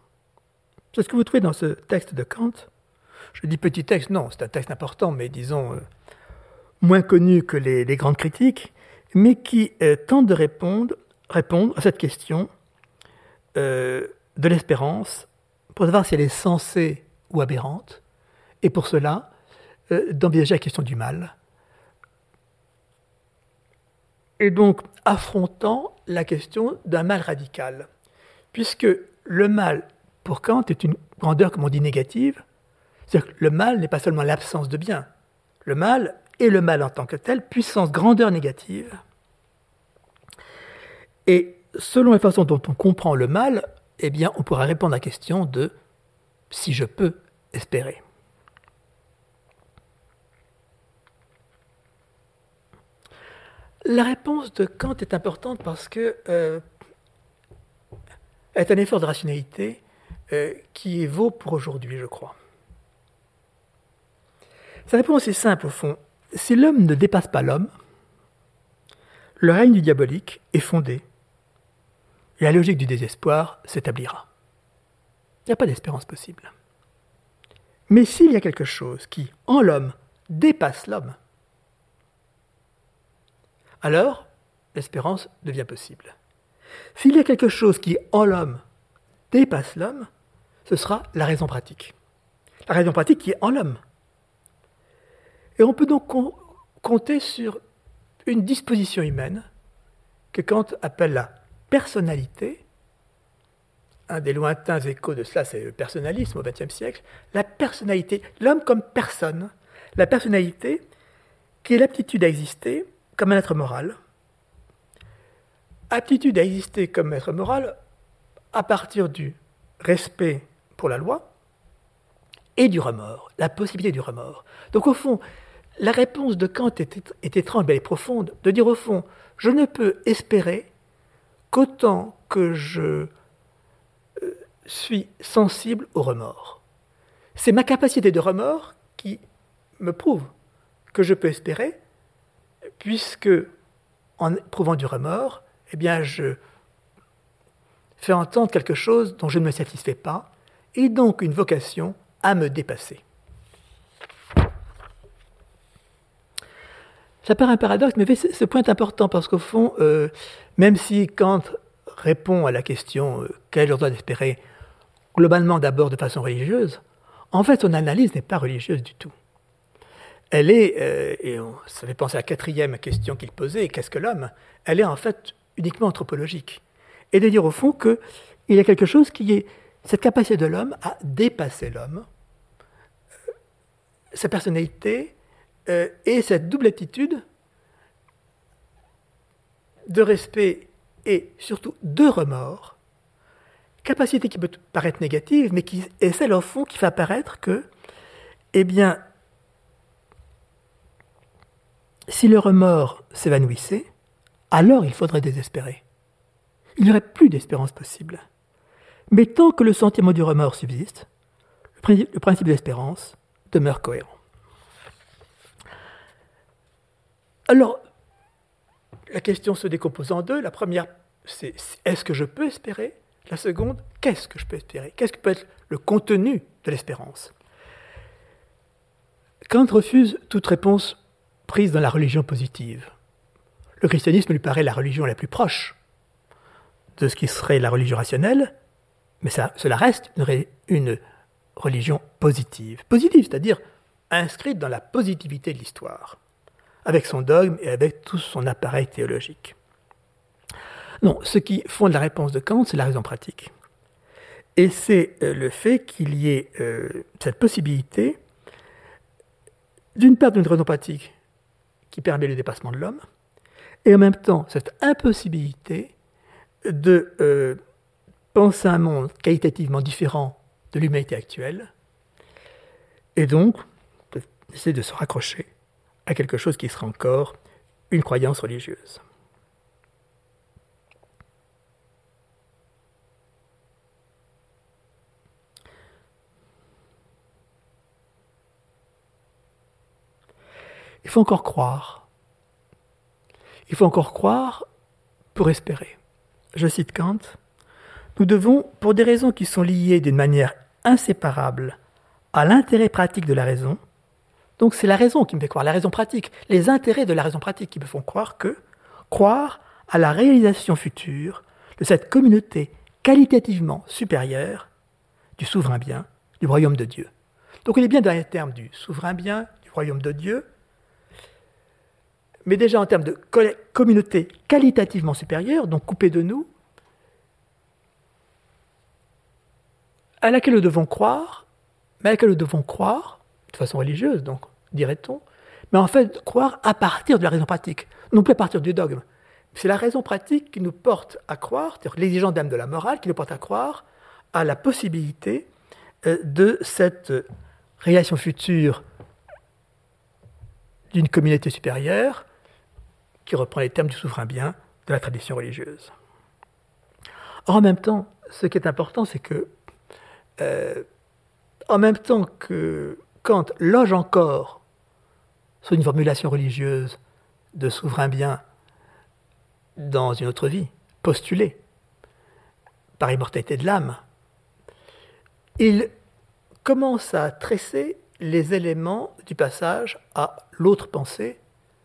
C'est ce que vous trouvez dans ce texte de Kant. Je dis petit texte, non, c'est un texte important, mais disons euh, moins connu que les, grandes critiques, mais qui euh, tente de répondre, répondre à cette question euh, de l'espérance pour savoir si elle est sensée ou aberrante, et pour cela, euh, d'envisager la question du mal. et donc affrontant la question d'un mal radical, puisque le mal, pour Kant, est une grandeur, comme on dit, négative. C'est-à-dire que le mal n'est pas seulement l'absence de bien. Le mal est le mal en tant que tel, puissance, grandeur négative. Et selon la façon dont on comprend le mal, eh bien, on pourra répondre à la question de si je peux espérer. La réponse de Kant est importante parce que euh, est un effort de rationalité euh, qui vaut pour aujourd'hui, je crois. Sa réponse est simple au fond. Si l'homme ne dépasse pas l'homme, le règne du diabolique est fondé la logique du désespoir s'établira. Il n'y a pas d'espérance possible. Mais s'il y a quelque chose qui, en l'homme, dépasse l'homme, alors l'espérance devient possible. S'il y a quelque chose qui, en l'homme, dépasse l'homme, ce sera la raison pratique. La raison pratique qui est en l'homme. Et on peut donc compter sur une disposition humaine que Kant appelle la personnalité. Un des lointains échos de cela, c'est le personnalisme au XXe siècle. La personnalité, l'homme comme personne, la personnalité qui est l'aptitude à exister comme un être moral, aptitude à exister comme être moral à partir du respect pour la loi et du remords, la possibilité du remords. Donc au fond, la réponse de Kant est, étrange, mais elle est profonde, de dire au fond, je ne peux espérer qu'autant que je euh, suis sensible au remords. C'est ma capacité de remords qui me prouve que je peux espérer, puisque en prouvant du remords, eh bien, je fais entendre quelque chose dont je ne me satisfais pas, et donc une vocation à me dépasser. Ça paraît un paradoxe, mais ce point est important parce qu'au fond, euh, même si Kant répond à la question euh, quel est le d'espérer, globalement d'abord de façon religieuse, en fait son analyse n'est pas religieuse du tout elle est, euh, et ça fait penser à la quatrième question qu'il posait, qu'est-ce que l'homme? Elle est en fait uniquement anthropologique. Et de dire au fond qu'il y a quelque chose qui est cette capacité de l'homme à dépasser l'homme, euh, sa personnalité euh, et cette double attitude de respect et surtout de remords, capacité qui peut paraître négative, mais qui est celle au fond qui fait apparaître que, eh bien, si le remords s'évanouissait, alors il faudrait désespérer. Il n'y aurait plus d'espérance possible. Mais tant que le sentiment du remords subsiste, le principe de l'espérance demeure cohérent. Alors, la question se décompose en deux. La première, c'est est-ce que je peux espérer? La seconde, qu'est-ce que je peux espérer? Qu'est-ce que peut être le contenu de l'espérance? Kant refuse toute réponse prise dans la religion positive. Le christianisme lui paraît la religion la plus proche de ce qui serait la religion rationnelle, mais cela reste une religion positive. Positive, c'est-à-dire inscrite dans la positivité de l'histoire, avec son dogme et avec tout son appareil théologique. Non, ce qui fonde la réponse de Kant, c'est la raison pratique. Et c'est euh, le fait qu'il y ait euh, cette possibilité, d'une part d'une raison pratique qui permet le dépassement de l'homme, et en même temps cette impossibilité de euh, penser un monde qualitativement différent de l'humanité actuelle, et donc d'essayer de se raccrocher à quelque chose qui sera encore une croyance religieuse. Il faut encore croire. Il faut encore croire pour espérer. Je cite Kant. Nous devons, pour des raisons qui sont liées d'une manière inséparable à l'intérêt pratique de la raison, donc c'est la raison qui me fait croire, la raison pratique, les intérêts de la raison pratique qui me font croire que, croire à la réalisation future de cette communauté qualitativement supérieure du souverain bien, du royaume de Dieu. Donc on est bien dans les termes du souverain bien, du royaume de Dieu, mais déjà en termes de communauté qualitativement supérieure, donc coupée de nous, à laquelle nous devons croire, mais à laquelle nous devons croire, façon religieuse, donc, dirait-on, mais en fait croire à partir de la raison pratique, non plus à partir du dogme. C'est la raison pratique qui nous porte à croire, c'est-à-dire l'exigence d'âme de la morale qui nous porte à croire à la possibilité euh, de cette réalisation future d'une communauté supérieure qui reprend les termes du souverain bien de la tradition religieuse. Or, en même temps, ce qui est important, c'est que, euh, en même temps que Kant loge encore sur une formulation religieuse de souverain bien dans une autre vie, postulée par immortalité de l'âme, il commence à tresser les éléments du passage à l'autre pensée,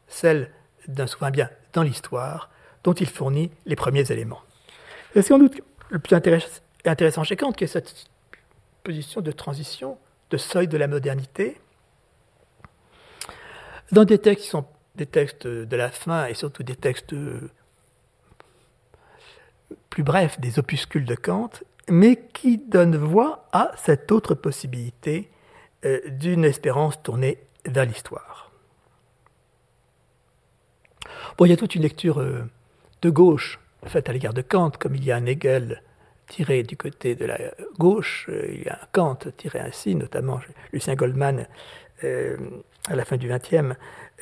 celle d'un souverain bien dans l'histoire, dont il fournit les premiers éléments. C'est sans doute le plus intéressant chez Kant, qui est cette position de transition, de seuil de la modernité, dans des textes qui sont des textes de la fin et surtout des textes plus brefs, des opuscules de Kant, mais qui donnent voix à cette autre possibilité euh, d'une espérance tournée vers l'histoire. Bon, il y a toute une lecture euh, de gauche faite à l'égard de Kant, comme il y a un Hegel tiré du côté de la gauche, euh, il y a un Kant tiré ainsi, notamment Lucien Goldman à la fin du XXe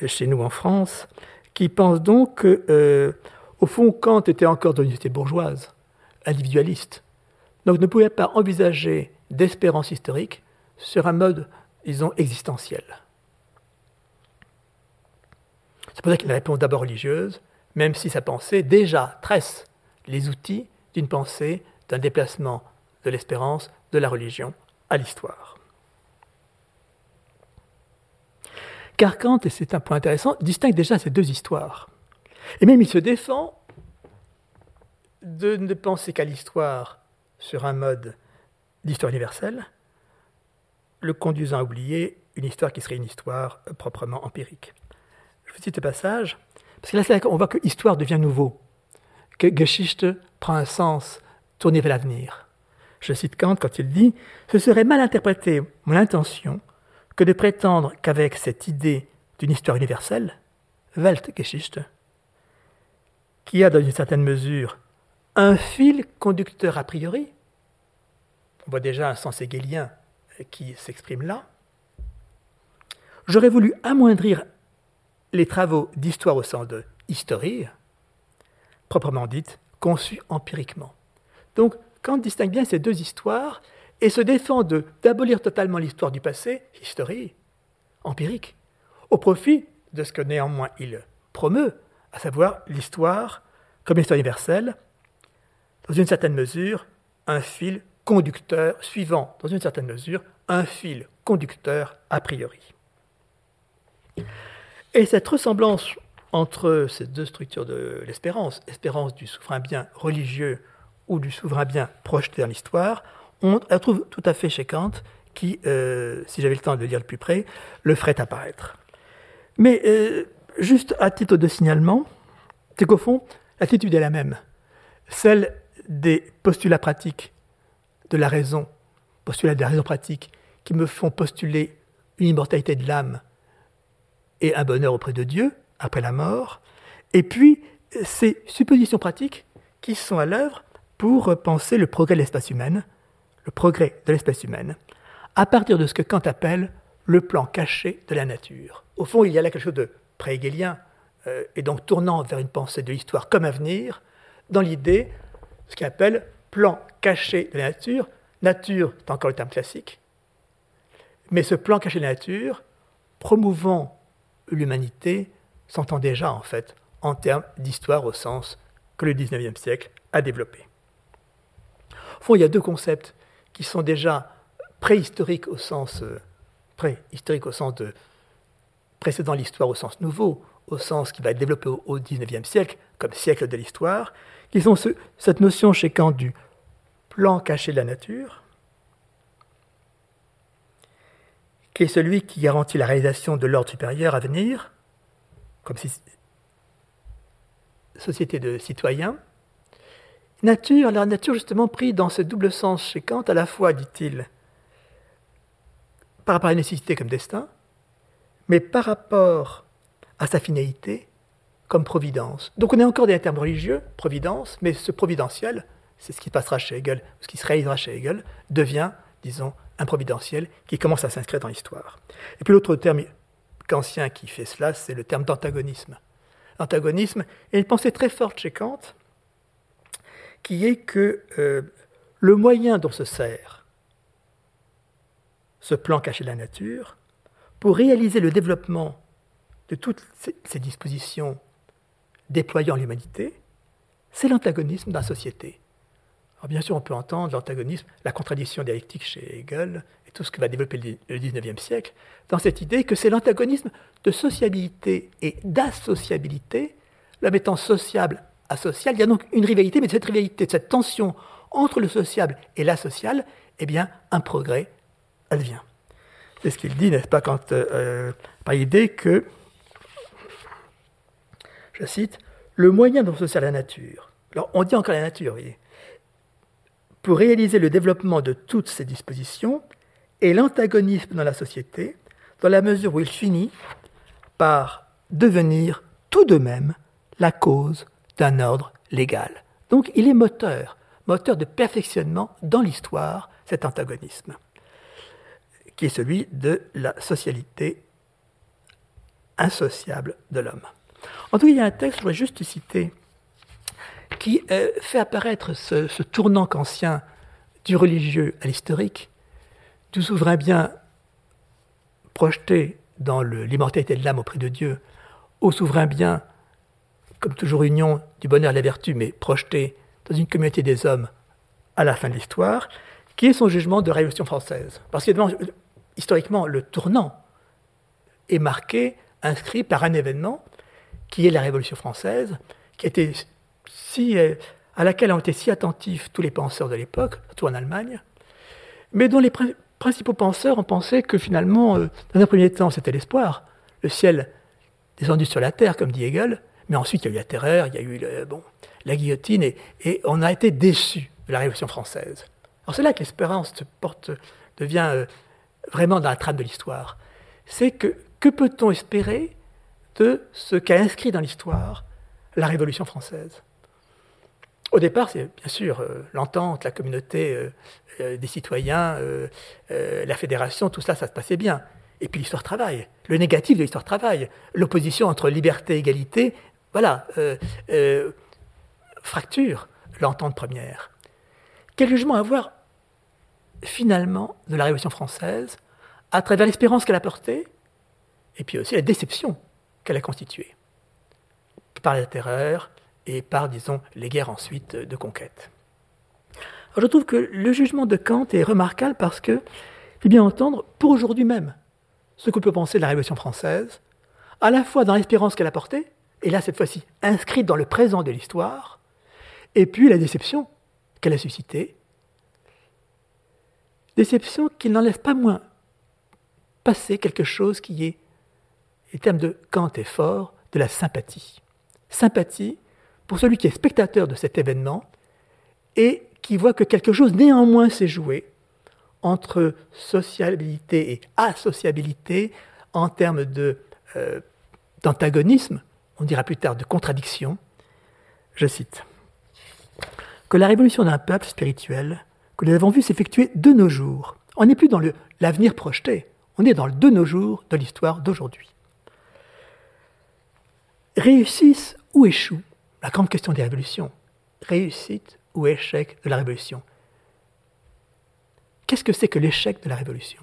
chez nous en France, qui pense donc que, au fond, Kant était encore dans une bourgeoise, individualiste, donc ne pouvait pas envisager d'espérance historique sur un mode, disons, existentiel. C'est pour ça qu'il répond d'abord religieuse, même si sa pensée déjà tresse les outils d'une pensée d'un déplacement de l'espérance de la religion à l'histoire. Car Kant, et c'est un point intéressant, distingue déjà ces deux histoires. Et même il se défend de ne penser qu'à l'histoire sur un mode d'histoire universelle, le conduisant à oublier une histoire qui serait une histoire proprement empirique. Je vous cite ce passage, parce que là, on voit que histoire devient nouveau, que Geschichte prend un sens tourné vers l'avenir. Je cite Kant quand il dit Ce serait mal interpréter mon intention que de prétendre qu'avec cette idée d'une histoire universelle, Weltgeschichte, qui a dans une certaine mesure un fil conducteur a priori, on voit déjà un sens hegelien qui s'exprime là, j'aurais voulu amoindrir les travaux d'histoire au sens de historie, proprement dite, conçus empiriquement. Donc, Kant distingue bien ces deux histoires et se défend d'abolir totalement l'histoire du passé, historie, empirique, au profit de ce que néanmoins il promeut, à savoir l'histoire comme histoire universelle, dans une certaine mesure, un fil conducteur suivant, dans une certaine mesure, un fil conducteur a priori. Et cette ressemblance entre ces deux structures de l'espérance, espérance du souverain bien religieux ou du souverain bien projeté dans l'histoire, on la trouve tout à fait chez Kant, qui, euh, si j'avais le temps de le lire de plus près, le ferait apparaître. Mais euh, juste à titre de signalement, c'est qu'au fond, l'attitude est la même. Celle des postulats pratiques de la raison, postulats de la raison pratique, qui me font postuler une immortalité de l'âme et un bonheur auprès de Dieu après la mort, et puis ces suppositions pratiques qui sont à l'œuvre pour penser le progrès de l'espèce humaine, le progrès de l'espèce humaine, à partir de ce que Kant appelle le plan caché de la nature. Au fond, il y a là quelque chose de pré-hegelien, euh, et donc tournant vers une pensée de l'histoire comme avenir, dans l'idée ce qu'il appelle plan caché de la nature. Nature, c'est encore le terme classique. Mais ce plan caché de la nature, promouvant l'humanité, s'entend déjà en fait en termes d'histoire au sens que le XIXe siècle a développé. Fond, il y a deux concepts qui sont déjà préhistoriques au sens euh, préhistorique au sens de précédant l'histoire au sens nouveau, au sens qui va être développé au XIXe siècle comme siècle de l'histoire, qui sont cette notion chez Kant du plan caché de la nature, qui est celui qui garantit la réalisation de l'ordre supérieur à venir, comme société de citoyens. Nature, la nature justement pris dans ce double sens chez Kant, à la fois, dit-il, par rapport à la nécessité comme destin, mais par rapport à sa finalité comme providence. Donc on est encore dans termes religieux, providence, mais ce providentiel, c'est ce qui passera chez Hegel, ce qui se réalisera chez Hegel, devient, disons, un providentiel qui commence à s'inscrire dans l'histoire. Et puis l'autre terme kantien qui fait cela, c'est le terme d'antagonisme. Antagonisme est une pensée très forte chez Kant, qui est que euh, le moyen dont se sert ce plan caché de la nature pour réaliser le développement de toutes ces dispositions déployant l'humanité, c'est l'antagonisme dans la société. Alors bien sûr, on peut entendre l'antagonisme, la contradiction dialectique chez Hegel et tout ce que va développer le XIXe siècle, dans cette idée que c'est l'antagonisme de sociabilité et d'associabilité, la mettant sociable social. Il y a donc une rivalité, mais cette rivalité, cette tension entre le sociable et l'asocial, eh bien, un progrès advient. C'est ce qu'il dit, n'est-ce pas, quand, euh, euh, par l'idée que, je cite, le moyen dont se la nature. Alors, on dit encore la nature, voyez pour réaliser le développement de toutes ces dispositions et l'antagonisme dans la société, dans la mesure où il finit par devenir tout de même la cause d'un ordre légal. Donc il est moteur, moteur de perfectionnement dans l'histoire, cet antagonisme, qui est celui de la socialité insociable de l'homme. En tout cas, il y a un texte, je voudrais juste citer, qui euh, fait apparaître ce, tournant kantien du religieux à l'historique, du souverain bien projeté dans l'immortalité de l'âme auprès de Dieu, au souverain bien, comme toujours union du bonheur et de la vertu, mais projeté dans une communauté des hommes à la fin de l'histoire, qui est son jugement de Révolution française. Parce que historiquement, le tournant est marqué, inscrit par un événement qui est la Révolution française, qui à laquelle ont été si attentifs tous les penseurs de l'époque, surtout en Allemagne, mais dont les principaux penseurs ont pensé que finalement, euh, dans un premier temps, c'était l'espoir, le ciel descendu sur la terre, comme dit Hegel, mais ensuite il y a eu la terreur, il y a eu bon, la guillotine, et, on a été déçus de la Révolution française. Alors c'est là que l'espérance porte, devient euh, vraiment dans la trame de l'histoire. C'est que que peut-on espérer de ce qu'a inscrit dans l'histoire la Révolution française? Au départ, c'est bien sûr euh, l'entente, la communauté euh, des citoyens, la fédération, tout ça, ça se passait bien. Et puis l'histoire travail, le négatif de l'histoire travail, l'opposition entre liberté et égalité, voilà, fracture l'entente première. Quel jugement avoir finalement de la Révolution française à travers l'espérance qu'elle a portée et puis aussi la déception qu'elle a constituée par la terreur, et par, disons, les guerres ensuite de conquête. je trouve que le jugement de Kant est remarquable parce que, il bien entendre, pour aujourd'hui même, ce qu'on peut penser de la Révolution française, à la fois dans l'espérance qu'elle a portée, et là cette fois-ci inscrite dans le présent de l'histoire, et puis la déception qu'elle a suscitée, déception qui n'enlève pas moins passer quelque chose qui est, les termes de Kant est fort, de la sympathie. Sympathie pour celui qui est spectateur de cet événement et qui voit que quelque chose néanmoins s'est joué entre sociabilité et asociabilité en termes euh, d'antagonisme, on dira plus tard de contradiction. Je cite Que la révolution d'un peuple spirituel, que nous avons vu s'effectuer de nos jours, on n'est plus dans l'avenir projeté, on est dans le de nos jours de l'histoire d'aujourd'hui. Réussissent ou échouent la grande question des révolutions. Réussite ou échec de la révolution Qu'est-ce que c'est que l'échec de la révolution?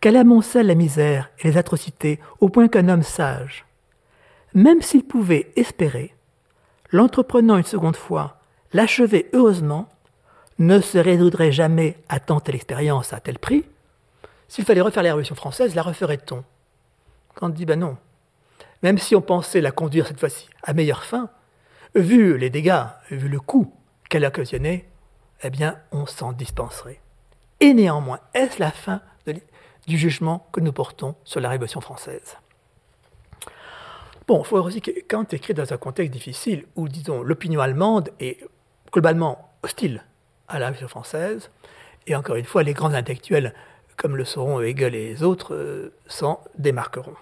Qu'elle amoncelle la misère et les atrocités au point qu'un homme sage, même s'il pouvait espérer, l'entreprenant une seconde fois, l'achever heureusement, ne se résoudrait jamais à tenter l'expérience à tel prix. S'il fallait refaire la Révolution française, la referait-on? On dit ben non, même si on pensait la conduire cette fois-ci à meilleure fin, vu les dégâts, vu le coût qu'elle occasionnait, eh bien, on s'en dispenserait. Et néanmoins, est-ce la fin du jugement que nous portons sur la Révolution française Bon, il faut aussi que Kant écrit dans un contexte difficile où, disons, l'opinion allemande est globalement hostile à la Révolution française, et encore une fois, les grands intellectuels, comme le seront Hegel et les autres, euh, s'en démarqueront.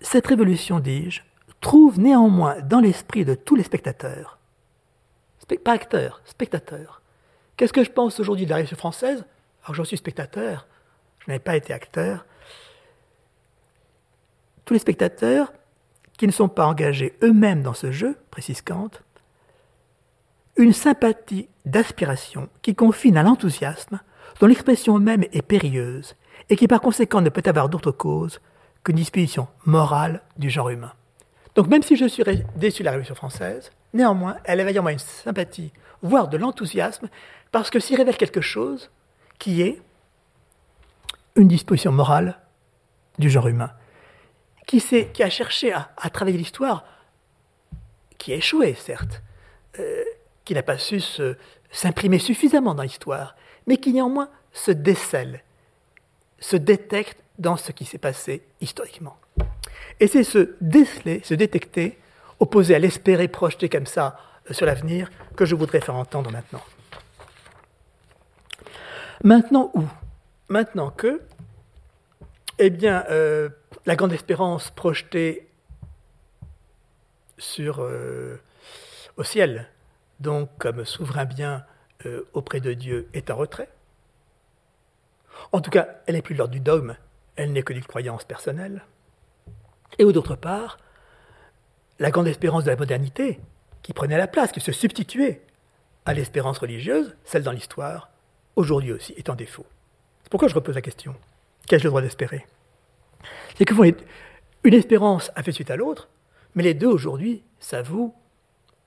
Cette révolution, dis-je, trouve néanmoins dans l'esprit de tous les spectateurs, pas acteurs, spectateurs. Qu'est-ce que je pense aujourd'hui de la Révolution française? Alors j'en suis spectateur, je n'ai pas été acteur. Tous les spectateurs qui ne sont pas engagés eux-mêmes dans ce jeu, précise Kant, une sympathie d'aspiration qui confine à l'enthousiasme, dont l'expression même est périlleuse, et qui par conséquent ne peut avoir d'autre cause qu'une disposition morale du genre humain. Donc même si je suis déçu de la Révolution française, néanmoins, elle éveille en moi une sympathie, voire de l'enthousiasme, parce que s'y révèle quelque chose qui est une disposition morale du genre humain, qui, qui a cherché à, travailler l'histoire, qui a échoué, certes, euh, qui n'a pas su s'imprimer suffisamment dans l'histoire, mais qui néanmoins se décèle, se détecte dans ce qui s'est passé historiquement. Et c'est ce déceler, se détecter, opposé à l'espérer projeter comme ça euh, sur l'avenir, que je voudrais faire entendre maintenant. Maintenant où? Maintenant que, eh bien, euh, la grande espérance projetée sur, euh, au ciel, donc comme souverain bien auprès de Dieu, est en retrait. En tout cas, elle n'est plus de l'ordre du dogme, elle n'est que d'une croyance personnelle. Et d'autre part, la grande espérance de la modernité, qui prenait la place, qui se substituait à l'espérance religieuse, celle dans l'histoire, aujourd'hui aussi est en défaut. C'est pourquoi je repose la question. Qu'ai-je le droit d'espérer? C'est que une espérance a fait suite à l'autre, mais les deux aujourd'hui s'avouent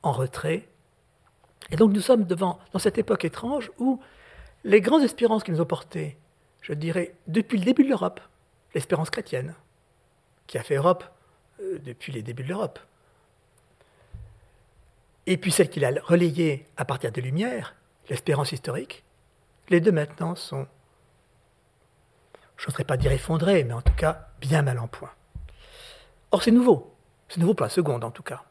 en retrait. Et donc nous sommes devant, dans cette époque étrange où les grandes espérances qui nous ont portées, je dirais, depuis le début de l'Europe, l'espérance chrétienne, qui a fait Europe euh, depuis les débuts de l'Europe. Et puis celle qu'il a relayée à partir des Lumières, l'espérance historique, les deux maintenant sont, je n'oserais pas dire effondrés, mais en tout cas bien mal en point. Or c'est nouveau, c'est nouveau pour la seconde en tout cas.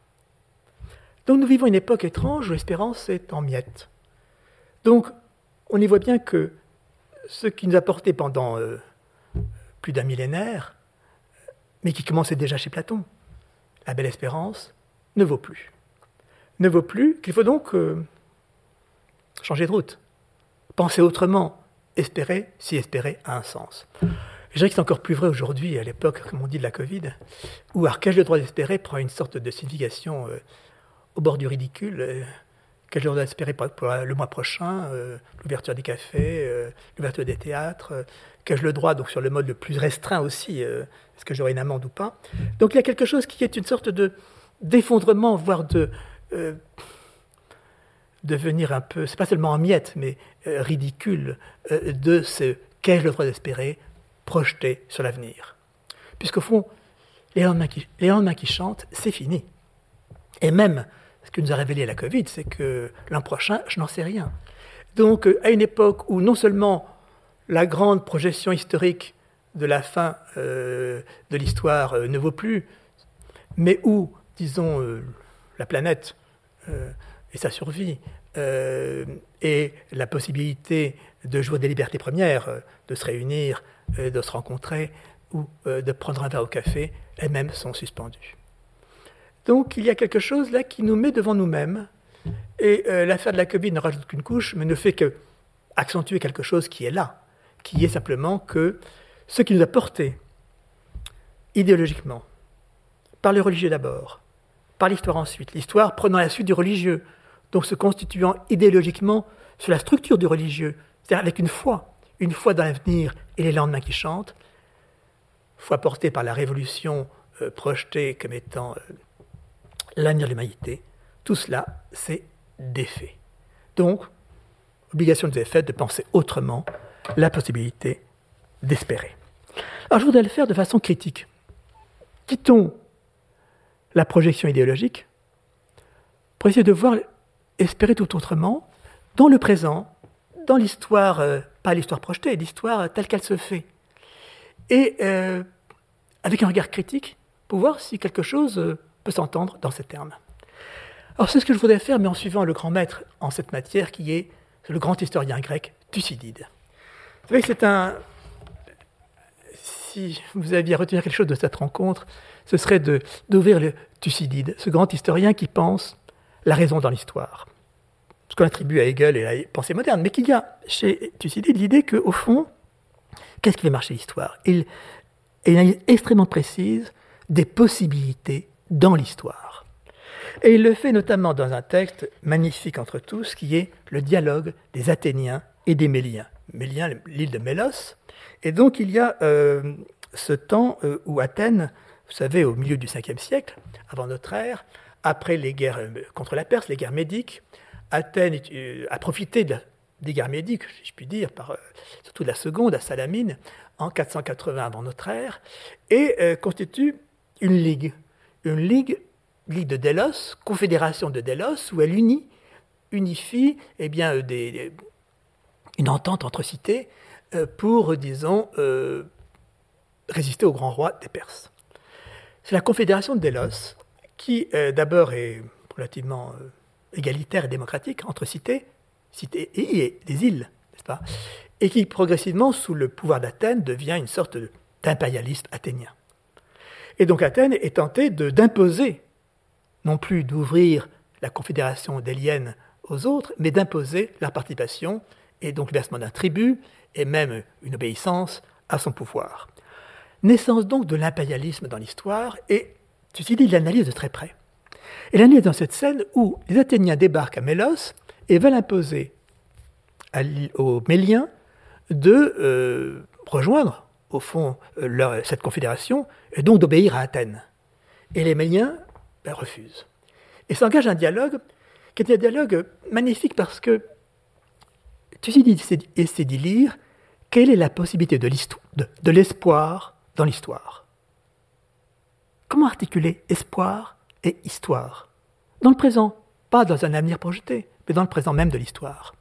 Donc nous vivons une époque étrange où l'espérance est en miettes. Donc on y voit bien que ce qui nous a porté pendant euh, plus d'un millénaire, mais qui commençait déjà chez Platon. La belle espérance ne vaut plus. Ne vaut plus qu'il faut donc euh, changer de route, penser autrement, espérer si espérer a un sens. Je dirais que c'est encore plus vrai aujourd'hui, à l'époque, comme on dit, de la Covid, où Arcage le droit d'espérer prend une sorte de signification euh, au bord du ridicule. Euh, quel jour d'espérer pour, le mois prochain, euh, l'ouverture des cafés, l'ouverture des théâtres, qu'ai-je le droit, donc sur le mode le plus restreint aussi, est-ce que j'aurai une amende ou pas Donc il y a quelque chose qui est une sorte de d'effondrement, voire de devenir un peu, c'est pas seulement en miettes, mais ridicule, de ce qu'ai-je le droit d'espérer projeté sur l'avenir. Puisqu'au fond, les lendemains qui, les lendemains qui chantent, c'est fini. Et même ce que nous a révélé la Covid, c'est que l'an prochain, je n'en sais rien. Donc, euh, à une époque où non seulement la grande projection historique de la fin euh, de l'histoire euh, ne vaut plus, mais où, disons, la planète et sa survie et la possibilité de jouer des libertés premières, de se réunir, de se rencontrer ou de prendre un verre au café, elles-mêmes sont suspendues. Donc il y a quelque chose là qui nous met devant nous-mêmes. Et euh, l'affaire de la Covid ne rajoute qu'une couche, mais ne fait que accentuer quelque chose qui est là, qui est simplement que ce qui nous a porté idéologiquement, par le religieux d'abord, par l'histoire ensuite, l'histoire prenant la suite du religieux, donc se constituant idéologiquement sur la structure du religieux, c'est-à-dire avec une foi, une foi dans l'avenir et les lendemains qui chantent, foi portée par la révolution euh, projetée comme étant euh, l'avenir de l'humanité, tout cela, c'est défait. Donc, obligation nous est faite de penser autrement la possibilité d'espérer. Alors, je voudrais le faire de façon critique. Quittons la projection idéologique pour essayer de voir espérer tout autrement dans le présent, dans l'histoire, euh, pas l'histoire projetée, l'histoire telle qu'elle se fait. Et euh, avec un regard critique, pour voir si quelque chose euh, peut s'entendre dans ces termes. Alors c'est ce que je voudrais faire, mais en suivant le grand maître en cette matière, qui est le grand historien grec Thucydide. Vous savez que c'est un... Si vous aviez à retenir quelque chose de cette rencontre, ce serait d'ouvrir le Thucydide, ce grand historien qui pense la raison dans l'histoire. Ce qu'on attribue à Hegel et à la pensée moderne, mais qu'il y a chez Thucydide l'idée qu'au fond, qu'est-ce qui fait marcher l'histoire? Il a une extrêmement précise des possibilités dans l'histoire. Et il le fait notamment dans un texte magnifique entre tous, qui est le dialogue des Athéniens et des Méliens. Méliens, l'île de Mélos. Et donc il y a euh, ce temps euh, où Athènes, vous savez, au milieu du 5e siècle, avant notre ère, après les guerres euh, contre la Perse, les guerres médiques, Athènes a profité des guerres médiques, si je puis dire, par, surtout de la seconde à Salamine, en 480 avant notre ère, et constitue une ligue, une ligue, ligue de Délos, confédération de Délos, où elle unit, unifie eh bien, euh, une entente entre cités euh, pour, disons, euh, résister au grand roi des Perses. C'est la confédération de Délos qui, d'abord, est relativement égalitaire et démocratique entre cités, cités et, des îles, n'est-ce pas? Et qui, progressivement, sous le pouvoir d'Athènes, devient une sorte d'impérialisme athénien. Et donc Athènes est tentée d'imposer, non plus d'ouvrir la confédération délienne aux autres, mais d'imposer leur participation et donc le versement d'un tribut et même une obéissance à son pouvoir. Naissance donc de l'impérialisme dans l'histoire et Thucydide l'analyse de très près. Et l'analyse dans cette scène où les Athéniens débarquent à Mélos et veulent imposer aux Méliens de euh, rejoindre au fond, euh, cette confédération, et donc d'obéir à Athènes. Et les Méliens ben, refusent. Et s'engage un dialogue qui est un dialogue magnifique parce que Thucydide essaie d'y lire quelle est la possibilité de l'espoir dans l'histoire. Comment articuler espoir et histoire? Dans le présent, pas dans un avenir projeté, mais dans le présent même de l'histoire.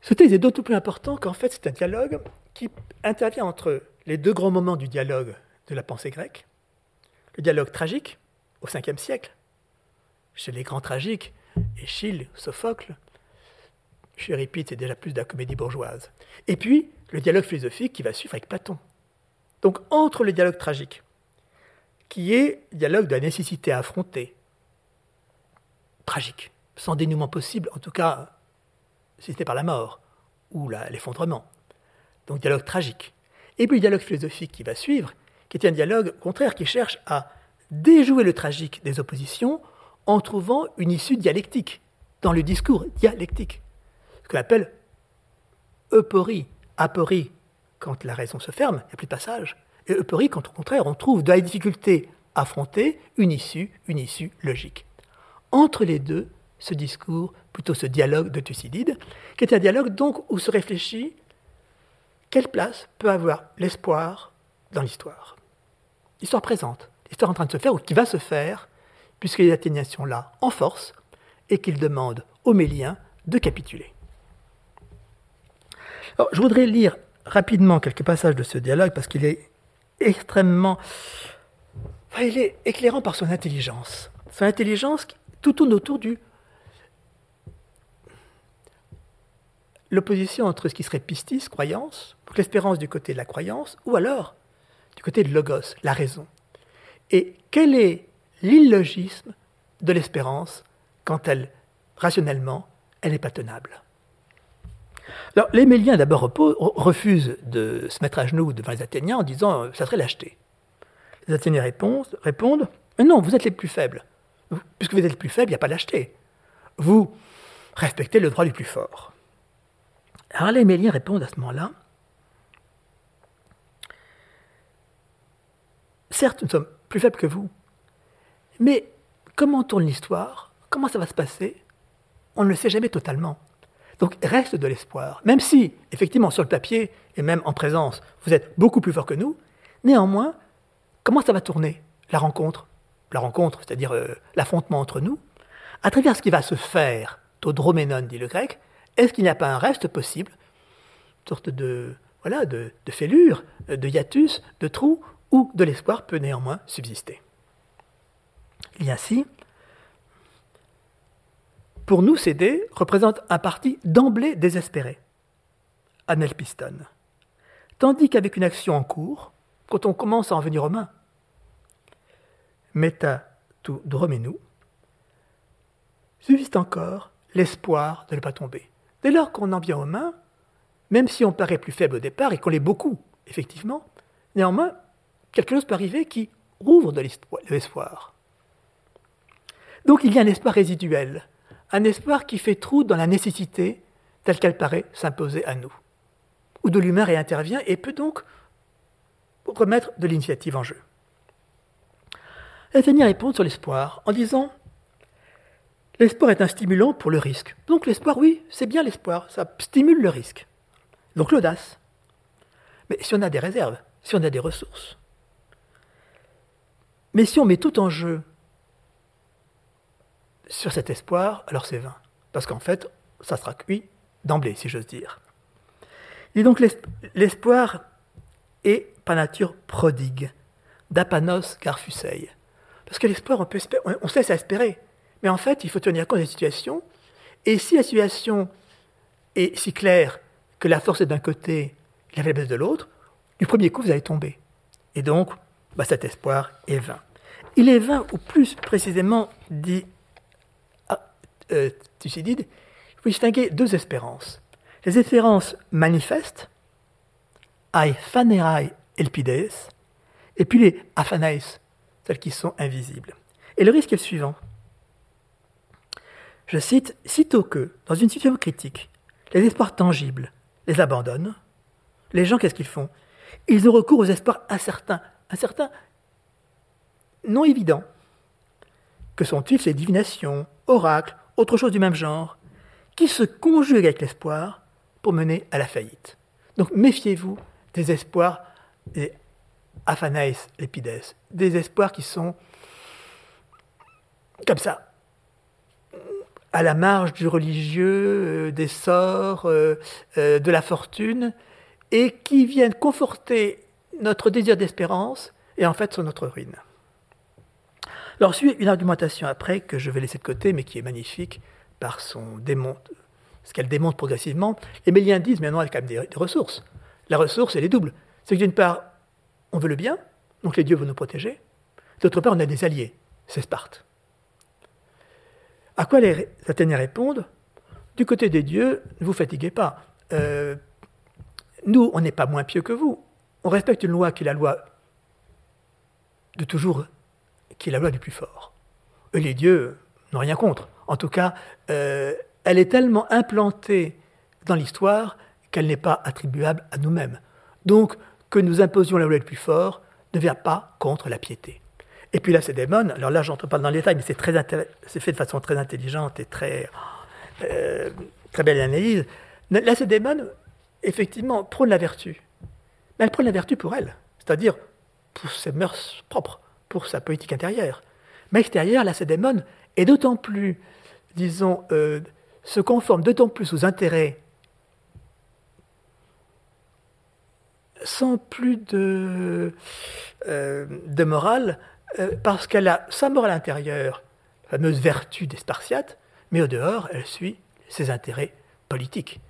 Ce texte est d'autant plus important qu'en fait c'est un dialogue qui intervient entre les deux grands moments du dialogue de la pensée grecque. Le dialogue tragique, au Ve siècle, chez les grands tragiques, Échille, Sophocle, chez Euripide c'est déjà plus de la comédie bourgeoise. Et puis le dialogue philosophique qui va suivre avec Platon. Donc entre le dialogue tragique, qui est le dialogue de la nécessité à affronter, tragique, sans dénouement possible, en tout cas si c'était par la mort ou l'effondrement. Donc dialogue tragique. Et puis le dialogue philosophique qui va suivre, qui est un dialogue contraire qui cherche à déjouer le tragique des oppositions en trouvant une issue dialectique dans le discours dialectique. Ce qu'on appelle euphorie, aporie, quand la raison se ferme, il n'y a plus de passage. Et euphorie, quand au contraire, on trouve de la difficulté affrontée une issue, une issue logique. Entre les deux, ce discours, plutôt ce dialogue de Thucydide, qui est un dialogue donc où se réfléchit quelle place peut avoir l'espoir dans l'histoire. L'histoire présente, l'histoire en train de se faire ou qui va se faire, puisque les Athéniens sont là en force et qu'ils demandent aux Méliens de capituler. Je voudrais lire rapidement quelques passages de ce dialogue parce qu'il est extrêmement. il est éclairant par son intelligence. Son intelligence tout tourne autour du l'opposition entre ce qui serait pistis, croyance, l'espérance du côté de la croyance, ou alors du côté de logos, la raison. Et quel est l'illogisme de l'espérance quand elle, rationnellement, elle n'est pas tenable? Alors, les Méliens d'abord refusent de se mettre à genoux devant les Athéniens en disant ça serait lâcheté. Les Athéniens répondent, répondent non, vous êtes les plus faibles. Puisque vous êtes les plus faibles, il n'y a pas lâcheté. Vous respectez le droit du plus fort. Alors les Méliens répondent à ce moment-là Certes, nous sommes plus faibles que vous, mais comment tourne l'histoire? Comment ça va se passer? On ne le sait jamais totalement. Donc reste de l'espoir. Même si, effectivement, sur le papier et même en présence, vous êtes beaucoup plus fort que nous, néanmoins, comment ça va tourner La rencontre, la rencontre, c'est-à-dire euh, l'affrontement entre nous, à travers ce qui va se faire, droménon, dit le grec, est-ce qu'il n'y a pas un reste possible, une sorte de, voilà, de, fêlure, de hiatus, de trou, où de l'espoir peut néanmoins subsister. Il y a ainsi, pour nous, CD représente un parti d'emblée désespéré, Anel Piston. Tandis qu'avec une action en cours, quand on commence à en venir aux mains, meta tu dromenu, subsiste encore l'espoir de ne pas tomber. Dès lors qu'on en vient aux mains, même si on paraît plus faible au départ et qu'on l'est beaucoup, effectivement, néanmoins, quelque chose peut arriver qui rouvre de l'espoir. Donc il y a un espoir résiduel, un espoir qui fait trou dans la nécessité telle qu'elle paraît s'imposer à nous, où de l'humain réintervient et peut donc remettre de l'initiative en jeu. Athénie répond sur l'espoir en disant L'espoir est un stimulant pour le risque. Donc l'espoir, oui, c'est bien l'espoir, ça stimule le risque. Donc l'audace. Mais si on a des réserves, si on a des ressources, mais si on met tout en jeu sur cet espoir, alors c'est vain. Parce qu'en fait, ça sera cuit d'emblée, si j'ose dire. Et donc l'espoir est par nature prodigue, d'apanos garfusei. Parce que l'espoir, on, peut on cesse à espérer. Mais en fait, il faut tenir compte des situations. Et si la situation est si claire que la force est d'un côté la faiblesse de l'autre, du premier coup, vous allez tomber. Et donc, bah, cet espoir est vain. Il est vain, ou plus précisément, dit euh, Thucydide, il faut distinguer deux espérances. Les espérances manifestes, ai phanerai elpides, et puis les aphanais, celles qui sont invisibles. Et le risque est le suivant. Je cite, sitôt que, dans une situation critique, les espoirs tangibles les abandonnent, les gens, qu'est-ce qu'ils font? Ils ont recours aux espoirs incertains, incertains, non évidents. Que sont-ils? Ces divinations, oracles, autre chose du même genre, qui se conjuguent avec l'espoir pour mener à la faillite Donc méfiez-vous des espoirs des aphanais lépides, des espoirs qui sont comme ça, à la marge du religieux, euh, des sorts, euh, euh, de la fortune, et qui viennent conforter notre désir d'espérance et en fait sont notre ruine. Alors suit une argumentation après que je vais laisser de côté, mais qui est magnifique par son ce qu'elle démontre progressivement. Les Méliens disent, mais non, elle a quand même des, des ressources. La ressource, elle est double. C'est que d'une part, on veut le bien, donc les dieux vont nous protéger. D'autre part, on a des alliés, c'est Sparte. À quoi les Athéniens répondent Du côté des dieux, ne vous fatiguez pas. Euh, nous, on n'est pas moins pieux que vous. On respecte une loi qui est la loi de toujours, qui est la loi du plus fort. Et les dieux n'ont rien contre. En tout cas, euh, elle est tellement implantée dans l'histoire qu'elle n'est pas attribuable à nous-mêmes. Donc, que nous imposions la loi du plus fort ne vient pas contre la piété. Et puis là, c'est démon. Alors là, j'entre pas dans le détail, mais c'est fait de façon très intelligente et très euh, très belle analyse. Là, c'est démon, effectivement, prône la vertu. Mais elle prône la vertu pour elle, c'est-à-dire pour ses mœurs propres, pour sa politique intérieure. Mais extérieure, démon est d'autant plus, disons, euh, se conforme d'autant plus aux intérêts sans plus de, euh, morale euh, parce qu'elle a sa morale intérieure, la fameuse vertu des Spartiates, mais au dehors, elle suit ses intérêts politiques.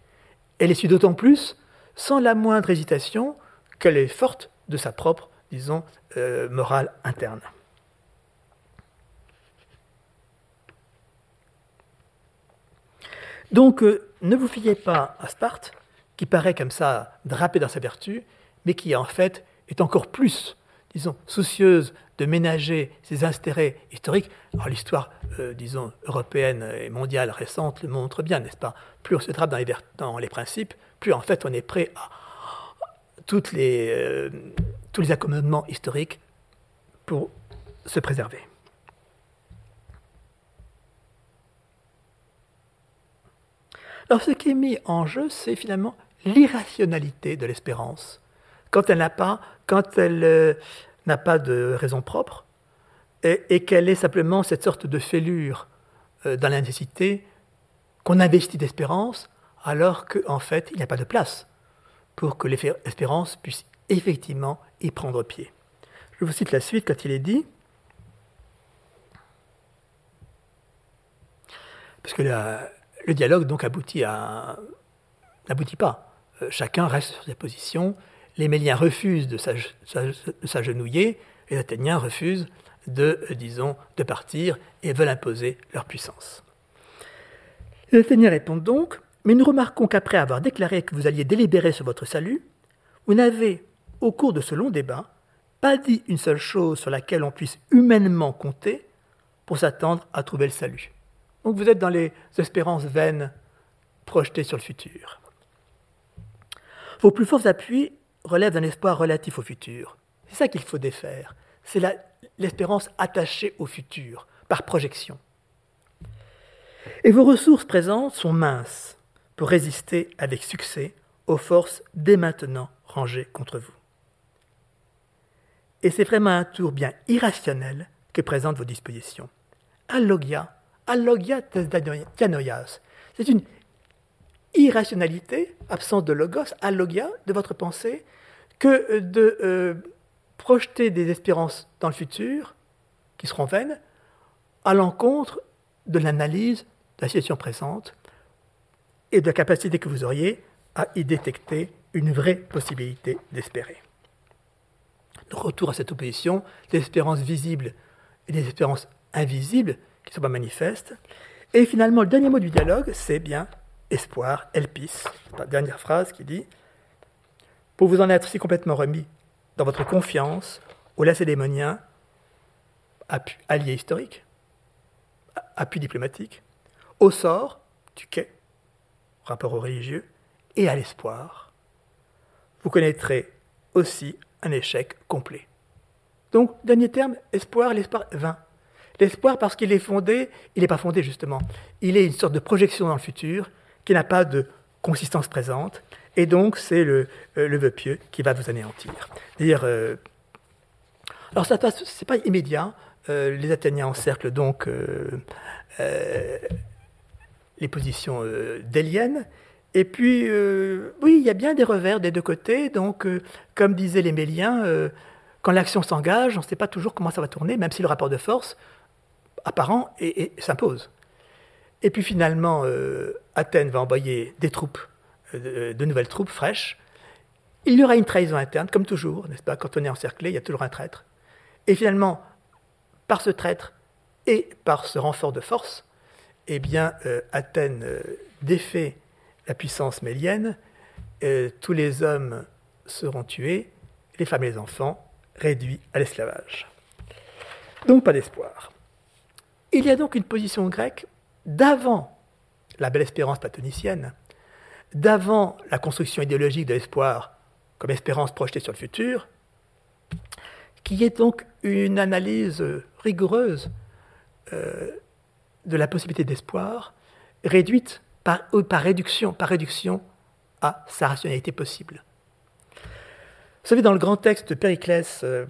Elle les suit d'autant plus sans la moindre hésitation qu'elle est forte de sa propre, disons, euh, morale interne. Donc, euh, ne vous fiez pas à Sparte, qui paraît comme ça drapé dans sa vertu, mais qui en fait est encore plus disons, soucieuse de ménager ses intérêts historiques. Alors l'histoire, euh, disons, européenne et mondiale récente le montre bien, n'est-ce pas? Plus on se drape dans les, dans les, principes, plus en fait on est prêt à toutes les, tous les accommodements historiques pour se préserver. Alors ce qui est mis en jeu, c'est finalement l'irrationalité de l'espérance quand elle n'a pas, quand elle euh, n'a pas de raison propre, et, qu'elle est simplement cette sorte de fêlure euh, dans la nécessité qu'on investit d'espérance, alors qu'en fait, il n'y a pas de place pour que l'espérance puisse effectivement prendre pied. Je vous cite la suite quand il est dit parce que le dialogue n'aboutit pas. Euh, chacun reste sur ses positions. Les Méliens refusent de s'agenouiller, les Athéniens refusent de, euh, disons, de partir et veulent imposer leur puissance. Les Athéniens répondent donc Mais nous remarquons qu'après avoir déclaré que vous alliez délibérer sur votre salut, vous n'avez, au cours de ce long débat, pas dit une seule chose sur laquelle on puisse humainement compter pour s'attendre à trouver le salut. Donc vous êtes dans les espérances vaines projetées sur le futur. Vos plus forts appuis relèvent d'un espoir relatif au futur. C'est ça qu'il faut défaire. C'est l'espérance attachée au futur, par projection. Et vos ressources présentes sont minces pour résister avec succès aux forces dès maintenant rangées contre vous. Et c'est vraiment un tour bien irrationnel que présentent vos dispositions. Allogia allogia dianoias. C'est une irrationalité, absence de logos, allogia de votre pensée, que de euh, projeter des espérances dans le futur, qui seront vaines, à l'encontre de l'analyse de la situation présente et de la capacité que vous auriez à y détecter une vraie possibilité d'espérer. Retour à cette opposition des espérances visibles et des espérances invisibles qui ne sont pas manifestes. Et finalement, le dernier mot du dialogue, c'est bien espoir, elpis. La dernière phrase qui dit Pour vous en être si complètement remis dans votre confiance aux lacédémoniens, alliés historiques, appui diplomatique, au sort du quai, rapport au religieux, et à l'espoir, vous connaîtrez aussi un échec complet. Donc, dernier terme, espoir, l'espoir vain. L'espoir, parce qu'il est fondé, il n'est pas fondé justement. Il est une sorte de projection dans le futur qui n'a pas de consistance présente. Et donc, c'est le, euh, le, vœu pieux qui va vous anéantir. Dire, euh, alors, ça passe, c'est pas immédiat. Euh, les Athéniens encerclent donc les positions déliennes. Et puis, oui, il y a bien des revers des deux côtés. Donc, comme disaient les Méliens, quand l'action s'engage, on ne sait pas toujours comment ça va tourner, même si le rapport de force apparent s'impose. Et puis finalement, euh, Athènes va envoyer des troupes, euh, de, nouvelles troupes fraîches. Il y aura une trahison interne, comme toujours, n'est-ce pas? Quand on est encerclé, il y a toujours un traître. Et finalement, par ce traître et par ce renfort de force, eh bien, euh, Athènes défait la puissance mélienne, tous les hommes seront tués, les femmes et les enfants réduits à l'esclavage. Donc pas d'espoir. Il y a donc une position grecque d'avant la belle espérance platonicienne, d'avant la construction idéologique de l'espoir comme espérance projetée sur le futur, qui est donc une analyse rigoureuse euh, de la possibilité d'espoir, réduite par, par, réduction, par réduction à sa rationalité possible. Vous savez, dans le grand texte de Périclès, euh,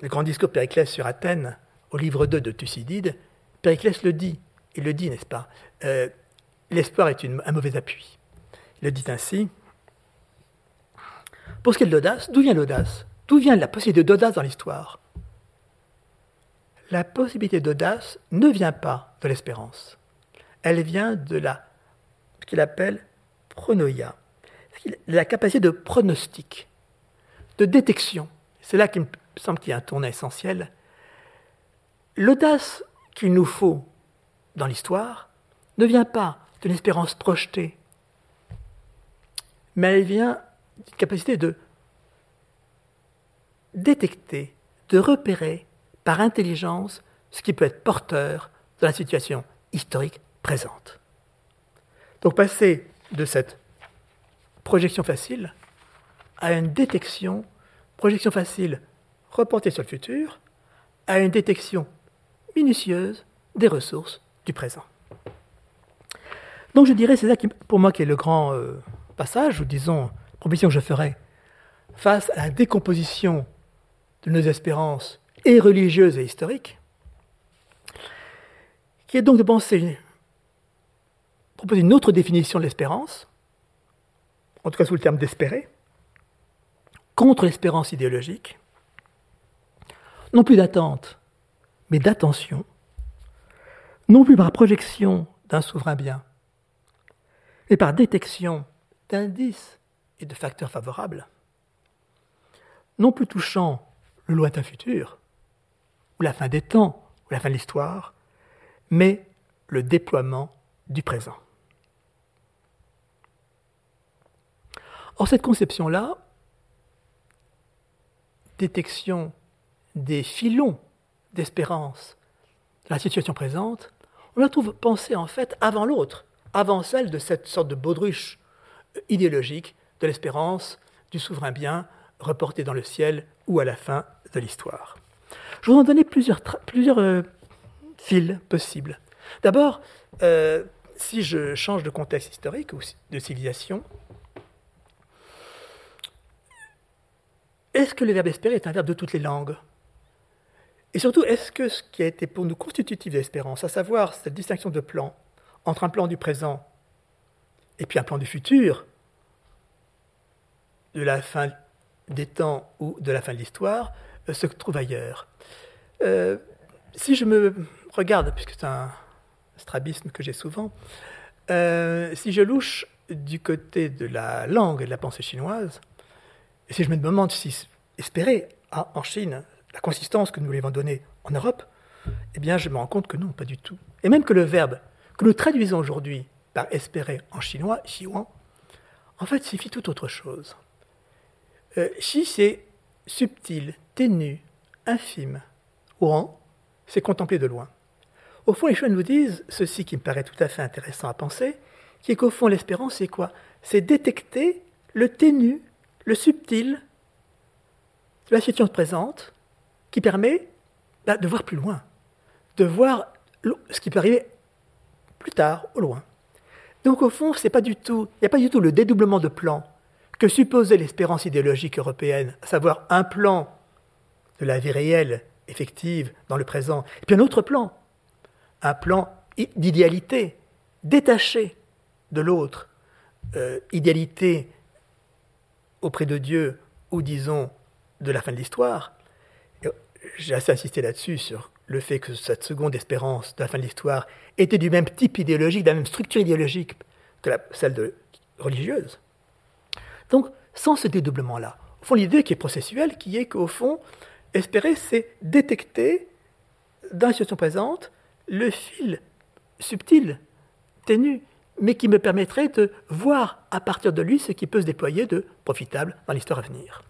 le grand discours de Périclès sur Athènes, au livre 2 de Thucydide, Périclès le dit, il le dit, n'est-ce pas euh, L'espoir est un mauvais appui. Il le dit ainsi. Pour ce qui est de l'audace, d'où vient l'audace? D'où vient la possibilité d'audace dans l'histoire? La possibilité d'audace ne vient pas de l'espérance. Elle vient de la, ce qu'il appelle pronoia, la capacité de pronostic, de détection. C'est là qu'il me semble qu'il y a un tournant essentiel. L'audace qu'il nous faut dans l'histoire ne vient pas d'une espérance projetée, mais elle vient d'une capacité de détecter, de repérer par intelligence ce qui peut être porteur de la situation historique présente. Donc passer de cette projection facile à une détection, projection facile reportée sur le futur, à une détection minutieuse des ressources du présent. Donc je dirais, c'est ça qui, pour moi qui est le grand euh, passage, ou disons, proposition que je ferai, face à la décomposition de nos espérances et religieuses et historiques, qui est donc de penser, proposer une autre définition de l'espérance, en tout cas sous le terme d'espérer, contre l'espérance idéologique, non plus d'attente, mais d'attention, non plus par projection d'un souverain bien, mais par détection d'indices et de facteurs favorables, non plus touchant le lointain futur, ou la fin des temps, ou la fin de l'histoire, mais le déploiement du présent. Or, cette conception-là, détection des filons d'espérance de la situation présente, on la trouve pensée en fait avant l'autre, avant celle de cette sorte de baudruche idéologique de l'espérance du souverain bien reporté dans le ciel ou à la fin de l'histoire. Je vous en donner plusieurs, plusieurs euh, fils possibles. D'abord, euh, si je change de contexte historique ou de civilisation, est-ce que le verbe espérer est un verbe de toutes les langues? Et surtout, est-ce que ce qui a été pour nous constitutif de l'espérance, à savoir cette distinction de plan entre un plan du présent et puis un plan du futur, de la fin des temps ou de la fin de l'histoire, euh, se trouve ailleurs? Euh, Si je me regarde, puisque c'est un strabisme que j'ai souvent, euh, si je louche du côté de la langue et de la pensée chinoise, et si je me demande si espérer en Chine la consistance que nous lui avons donnée en Europe, eh bien je me rends compte que non, pas du tout. Et même que le verbe que nous traduisons aujourd'hui par espérer en chinois, xiwan, en fait signifie tout autre chose. Euh, xi, c'est subtil, ténu, infime. Ouan, c'est contempler de loin. Au fond, les Chouans nous disent ceci qui me paraît tout à fait intéressant à penser, qui est qu'au fond, l'espérance, c'est quoi? C'est détecter le ténu, le subtil de la situation présente qui permet bah, de voir plus loin, de voir ce qui peut arriver plus tard, au loin. Donc au fond, il n'y a pas du tout le dédoublement de plan que supposait l'espérance idéologique européenne, à savoir un plan de la vie réelle, effective, dans le présent, et puis un autre plan, un plan d'idéalité, détaché de l'autre, euh, idéalité auprès de Dieu, ou disons de la fin de l'histoire. J'ai assez insisté là-dessus, sur le fait que cette seconde espérance de la fin de l'histoire était du même type idéologique, de la même structure idéologique que celle de, religieuse. Donc, sans ce dédoublement-là, au fond, l'idée qui est processuelle, qui est qu'au fond, espérer, c'est détecter dans la situation présente le fil subtil, ténu, mais qui me permettrait de voir à partir de lui ce qui peut se déployer de profitable dans l'histoire à venir.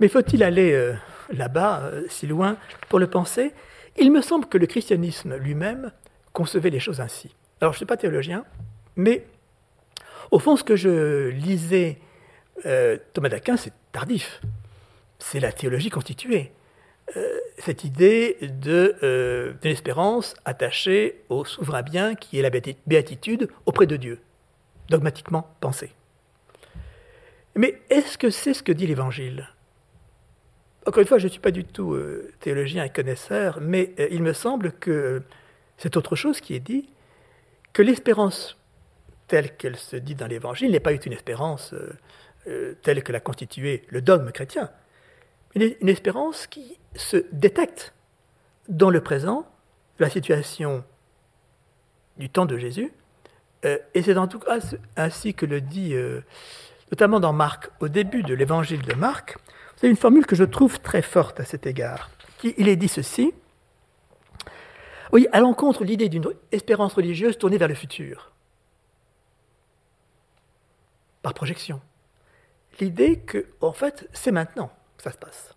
Mais faut-il aller euh, là-bas, euh, si loin, pour le penser? Il me semble que le christianisme lui-même concevait les choses ainsi. Alors je ne suis pas théologien, mais au fond ce que je lisais euh, Thomas d'Aquin, c'est tardif. C'est la théologie constituée. Cette idée de, de l'espérance attachée au souverain bien qui est la béatitude auprès de Dieu, dogmatiquement pensée. Mais est-ce que c'est ce que dit l'Évangile? Encore une fois, je ne suis pas du tout euh, théologien et connaisseur, mais euh, il me semble que c'est autre chose qui est dit, que l'espérance telle qu'elle se dit dans l'Évangile n'est pas une espérance euh, telle que l'a constituée le dogme chrétien, mais une espérance qui se détecte dans le présent, la situation du temps de Jésus, et c'est en tout cas ainsi que le dit notamment dans Marc, au début de l'évangile de Marc, c'est une formule que je trouve très forte à cet égard. Il est dit ceci. Oui, à l'encontre l'idée d'une espérance religieuse tournée vers le futur, par projection. L'idée que, en fait, c'est maintenant que ça se passe.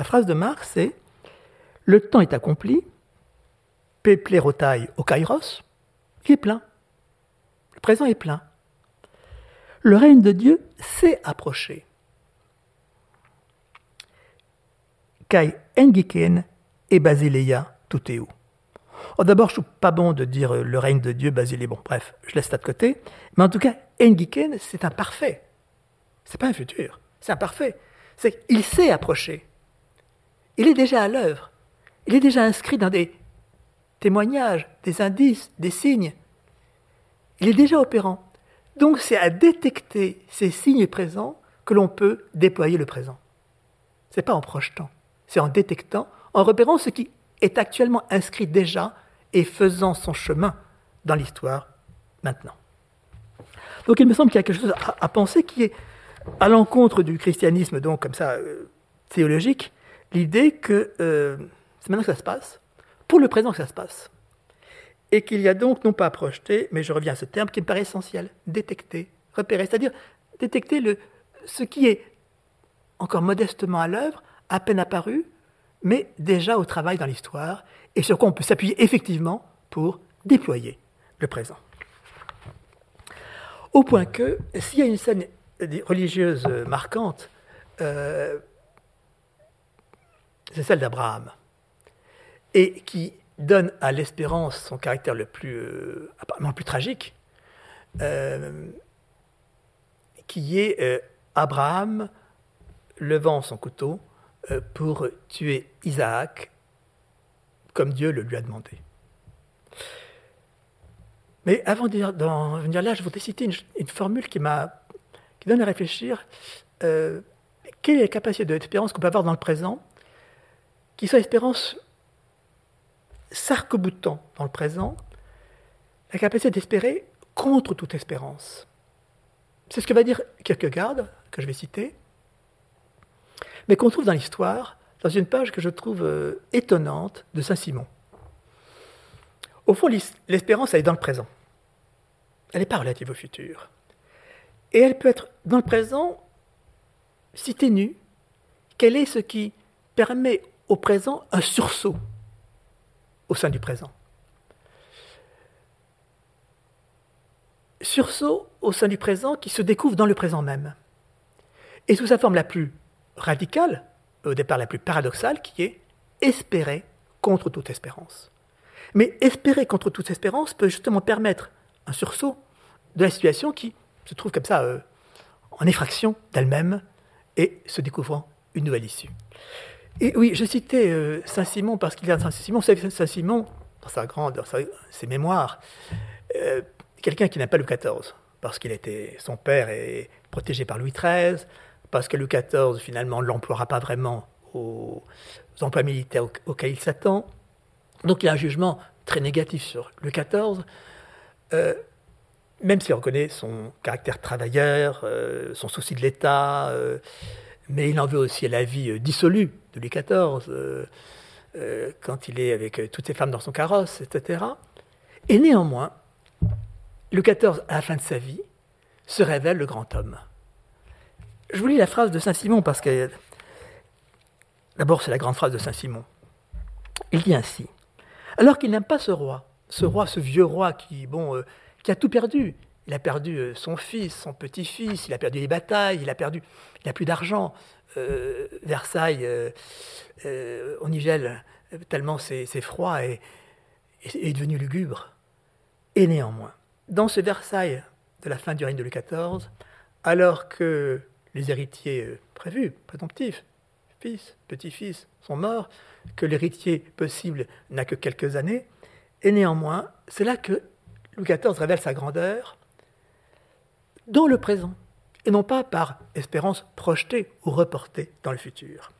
La phrase de Marc, c'est Le temps est accompli, peplerotai au kairos, il est plein. Le présent est plein. Le règne de Dieu s'est approché. Kai Engiken et Basileia Tuteu. Oh, D'abord, je ne trouve pas bon de dire euh, le règne de Dieu, Basile. Bon, bref, je laisse ça de côté. Mais en tout cas, Engiken, c'est un parfait. C'est pas un futur, c'est un parfait. C'est qu'il s'est approché. Il est déjà à l'œuvre. Il est déjà inscrit dans des témoignages, des indices, des signes. Il est déjà opérant. Donc c'est à détecter ces signes présents que l'on peut déployer le présent. Ce n'est pas en projetant c'est en détectant, en repérant ce qui est actuellement inscrit déjà et faisant son chemin dans l'histoire maintenant. Donc il me semble qu'il y a quelque chose à, penser qui est à l'encontre du christianisme, donc comme ça, euh, théologique, l'idée que euh, c'est maintenant que ça se passe, pour le présent que ça se passe. Et qu'il y a donc non pas à projeter, mais je reviens à ce terme qui me paraît essentiel, détecter, repérer, c'est-à-dire détecter le, ce qui est encore modestement à l'œuvre, à peine apparu, mais déjà au travail dans l'histoire, et sur quoi on peut s'appuyer effectivement pour déployer le présent. Au point que, s'il y a une scène religieuse marquante, euh, c'est celle d'Abraham, et qui donne à l'espérance son caractère le plus, euh, apparemment plus tragique, euh, qui est Abraham levant son couteau pour tuer Isaac comme Dieu le lui a demandé. Mais avant d'en venir là, je voudrais citer une, formule qui, qui donne à réfléchir. Euh, quelle est la capacité d'espérance qu'on peut avoir dans le présent, qui soit espérance s'arc-boutant dans le présent, la capacité d'espérer contre toute espérance. C'est ce que va dire Kierkegaard, que je vais citer, mais qu'on trouve dans l'histoire, dans une page que je trouve euh, étonnante de Saint-Simon. Au fond, l'espérance, elle est dans le présent. Elle n'est pas relative au futur. Et elle peut être dans le présent si ténue qu'elle est ce qui permet au présent un sursaut au sein du présent. Sursaut au sein du présent qui se découvre dans le présent même. Et sous sa forme la plus radicale, au départ la plus paradoxale, qui est espérer contre toute espérance. Mais espérer contre toute espérance peut justement permettre un sursaut de la situation qui se trouve comme ça euh, en effraction d'elle-même et se découvrant une nouvelle issue. Et oui, je citais euh, Saint-Simon parce qu'il y a Saint-Simon, Saint-Simon, dans, sa grande, ses mémoires, euh, quelqu'un qui n'a pas Louis XIV, parce qu'il était, son père est protégé par Louis XIII, parce que Louis XIV finalement ne l'emploiera pas vraiment aux, emplois militaires auxquels il s'attend. Donc il a un jugement très négatif sur Louis XIV, euh, même s'il reconnaît son caractère travailleur, son souci de l'État, mais il en veut aussi à la vie dissolue de Louis XIV, quand il est avec toutes ses femmes dans son carrosse, etc. Et néanmoins, Louis XIV, à la fin de sa vie, se révèle le grand homme. Je vous lis la phrase de Saint-Simon parce que, d'abord, c'est la grande phrase de Saint-Simon. Il dit ainsi alors qu'il n'aime pas ce roi, ce roi, ce vieux roi qui, bon, euh, qui a tout perdu. Il a perdu euh, son fils, son petit-fils, il a perdu les batailles, il a perdu, il n'a plus d'argent. Euh, Versailles, on y gèle tellement c'est froid et, est devenu lugubre. Et néanmoins, dans ce Versailles de la fin du règne de Louis XIV, alors que les héritiers prévus, présomptifs, fils, petit-fils, sont morts, que l'héritier possible n'a que quelques années, et néanmoins, c'est là que Louis XIV révèle sa grandeur dans le présent, et non pas par espérance projetée ou reportée dans le futur.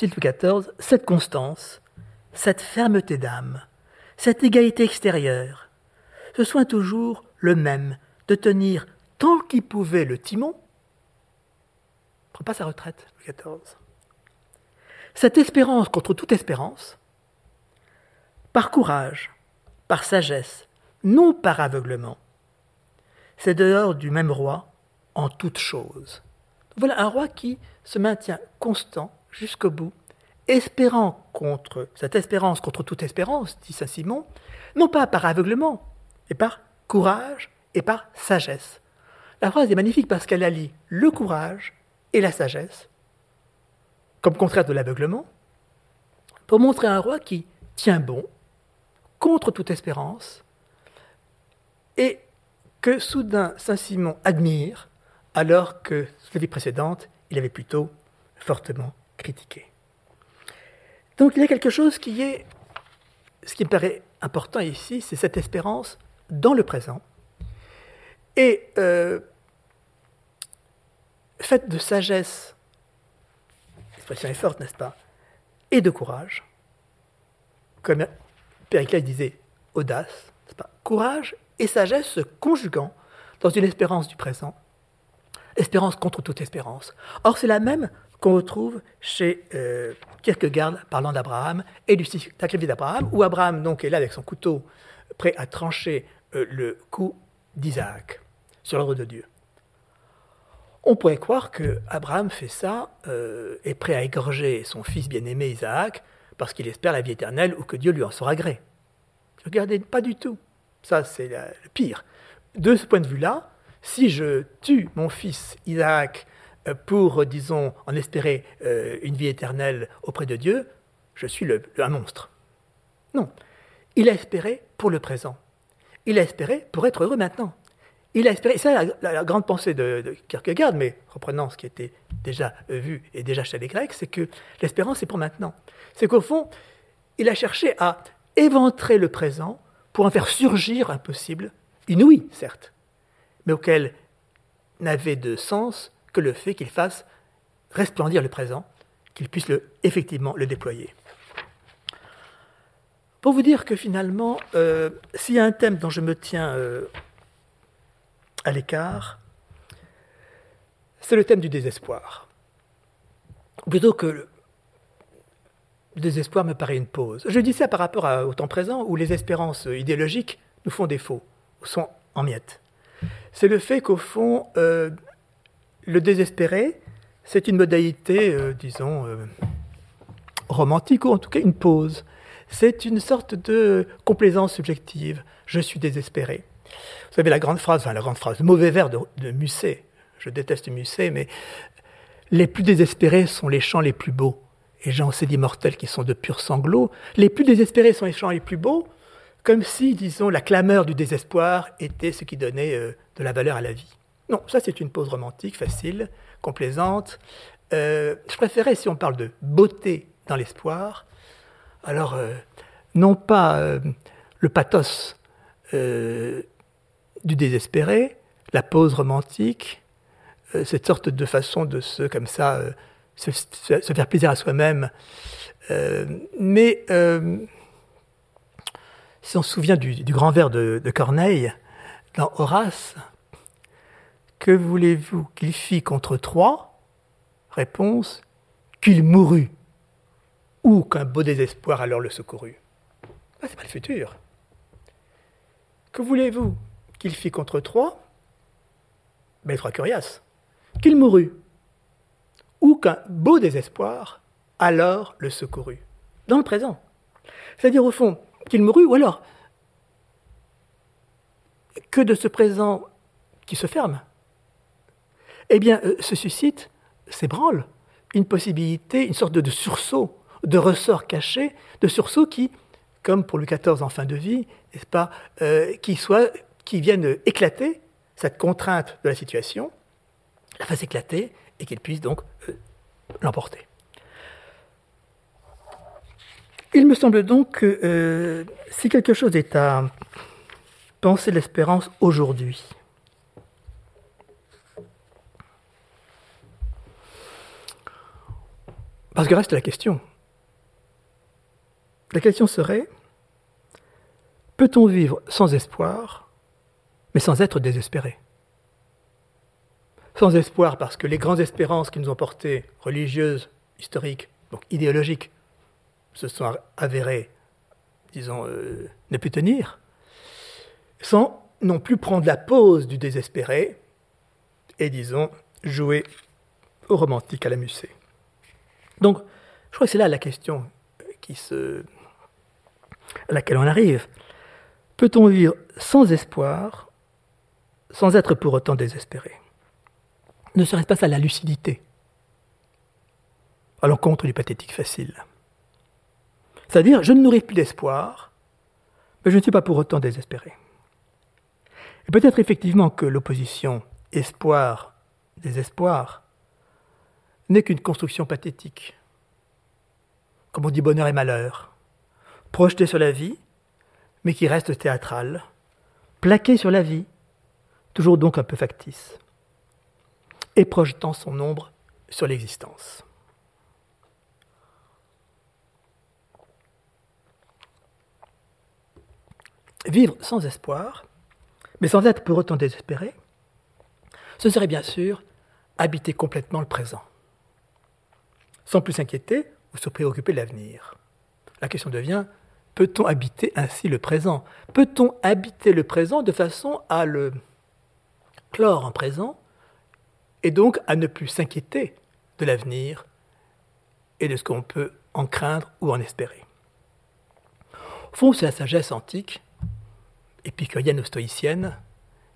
Louis XIV, cette constance, cette fermeté d'âme, cette égalité extérieure, ce soin toujours le même de tenir tant qu'il pouvait le timon, prend pas sa retraite, Louis XIV cette espérance contre toute espérance, par courage, par sagesse, non par aveuglement, c'est dehors du même roi en toutes choses. Voilà un roi qui se maintient constant jusqu'au bout, espérant contre cette espérance contre toute espérance, dit saint Simon, non pas par aveuglement, mais par courage et par sagesse. La phrase est magnifique parce qu'elle allie le courage et la sagesse comme contraire de l'aveuglement, pour montrer un roi qui tient bon, contre toute espérance, et que soudain Saint-Simon admire, alors que, sous la vie précédente, il avait plutôt fortement critiqué. Donc il y a quelque chose qui est, ce qui me paraît important ici, c'est cette espérance dans le présent, et euh, faite de sagesse. L'expression est forte, n'est-ce pas? Et de courage, comme Périclès disait, audace, pas? Courage et sagesse se conjuguant dans une espérance du présent, espérance contre toute espérance. Or, c'est la même qu'on retrouve chez euh, Kierkegaard parlant d'Abraham et du sacrifice d'Abraham, où Abraham donc est là avec son couteau prêt à trancher euh, le cou d'Isaac sur l'ordre de Dieu. On pourrait croire que Abraham fait ça, euh, est prêt à égorger son fils bien-aimé Isaac, parce qu'il espère la vie éternelle ou que Dieu lui en sera gré. Regardez, pas du tout. Ça, c'est le pire. De ce point de vue-là, si je tue mon fils Isaac euh, pour, disons, en espérer euh, une vie éternelle auprès de Dieu, je suis un monstre. Non. Il a espéré pour le présent. Il a espéré pour être heureux maintenant. Il a espéré, c'est la, la, grande pensée de, Kierkegaard, mais reprenant ce qui était déjà vu et déjà chez les Grecs, c'est que l'espérance est pour maintenant. C'est qu'au fond, il a cherché à éventrer le présent pour en faire surgir un possible, inouï certes, mais auquel n'avait de sens que le fait qu'il fasse resplendir le présent, qu'il puisse effectivement le déployer. Pour vous dire que finalement, euh, s'il y a un thème dont je me tiens euh, à l'écart, c'est le thème du désespoir. Plutôt que le désespoir me paraît une pause. Je dis ça par rapport au temps présent où les espérances idéologiques nous font défaut, sont en miettes. C'est le fait qu'au fond, euh, le désespéré, c'est une modalité, euh, disons, euh, romantique, ou en tout cas une pause. C'est une sorte de complaisance subjective. Je suis désespéré. Vous savez la grande phrase, la grande phrase, le mauvais vers de, Musset. Je déteste Musset, mais les plus désespérés sont les chants les plus beaux. Et gens, c'est d'immortels qui sont de purs sanglots. Les plus désespérés sont les chants les plus beaux, comme si, disons, la clameur du désespoir était ce qui donnait euh, de la valeur à la vie. Non, ça c'est une pause romantique, facile, complaisante. Euh, je préférais, si on parle de beauté dans l'espoir, alors euh, non pas le pathos du désespéré, la pause romantique, cette sorte de façon de se, comme ça, euh, se, faire plaisir à soi-même. Euh, mais si on se souvient du, grand vers de, Corneille, dans Horace, que voulez-vous qu'il fit contre Troie Réponse qu'il mourut, ou qu'un beau désespoir alors le secourut. Ah, c'est pas le futur. Que voulez-vous qu'il fit contre Troie, Troie Curias, qu'il mourut, ou qu'un beau désespoir alors le secourut, dans le présent. C'est-à-dire au fond, qu'il mourut, ou alors que de ce présent qui se ferme, eh bien, euh, se suscite, s'ébranle, une possibilité, une sorte de, sursaut, de ressort caché, de sursaut qui, comme pour Louis XIV en fin de vie, n'est-ce pas, euh, qui soit qui viennent éclater cette contrainte de la situation, la fasse éclater et qu'elle puisse donc euh, l'emporter. Il me semble donc que euh, si quelque chose est à penser l'espérance aujourd'hui, parce que reste la question. La question serait, peut-on vivre sans espoir mais sans être désespéré? Sans espoir parce que les grandes espérances qui nous ont portées, religieuses, historiques, donc idéologiques, se sont avérées, disons, euh, ne plus tenir, sans non plus prendre la pause du désespéré et, disons, jouer au romantique à la musée. Donc, je crois que c'est là la question à laquelle on arrive. Peut-on vivre sans espoir sans être pour autant désespéré? Ne serait-ce pas ça la lucidité. À l'encontre du pathétique facile. C'est-à-dire, je ne nourris plus d'espoir, mais je ne suis pas pour autant désespéré. Et peut-être effectivement que l'opposition espoir-désespoir n'est qu'une construction pathétique. Comme on dit bonheur et malheur, projeté sur la vie, mais qui reste théâtral, plaqué sur la vie, toujours donc un peu factice, et projetant son ombre sur l'existence. Vivre sans espoir, mais sans être pour autant désespéré, ce serait bien sûr habiter complètement le présent, sans plus s'inquiéter ou se préoccuper de l'avenir. La question devient, peut-on habiter ainsi le présent? Peut-on habiter le présent de façon à le clore en présent et donc à ne plus s'inquiéter de l'avenir et de ce qu'on peut en craindre ou en espérer Au fond, c'est la sagesse antique, épicurienne ou stoïcienne,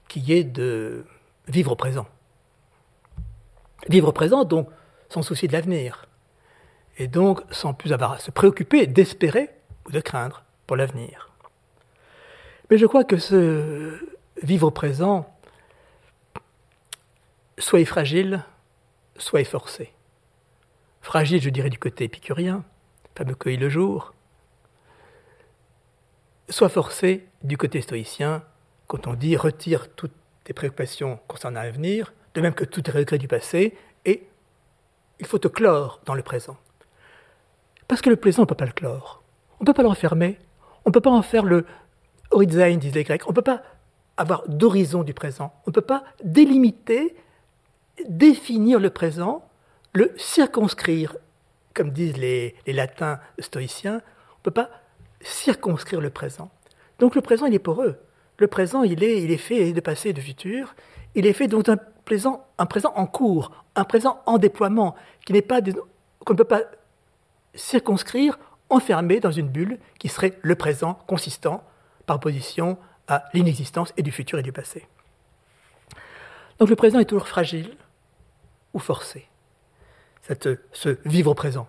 qui est de vivre au présent. Vivre au présent, donc, sans souci de l'avenir. Et donc, sans plus avoir à se préoccuper d'espérer ou de craindre pour l'avenir. Mais je crois que ce vivre au présent, soit fragile, soit forcé. Fragile, je dirais, du côté épicurien, fameux cueille le jour, soit forcé du côté stoïcien, quand on dit retire toutes tes préoccupations concernant l'avenir, de même que tous tes regrets du passé, et il faut te clore dans le présent. Parce que le présent, on ne peut pas le clore. On ne peut pas le refermer. On ne peut pas en faire le horizon, disent les Grecs. On ne peut pas avoir d'horizon du présent. On ne peut pas délimiter, définir le présent, le circonscrire, comme disent les, latins stoïciens. On ne peut pas circonscrire le présent. Donc le présent, il est poreux. Le présent, il est, il est fait de passé et de futur. Il est fait d'un présent, un présent en cours, un présent en déploiement, qui n'est pas qu'on ne peut pas circonscrire, enfermer dans une bulle qui serait le présent consistant par opposition à l'inexistence et du futur et du passé. Donc le présent est toujours fragile forcé. Ce vivre présent,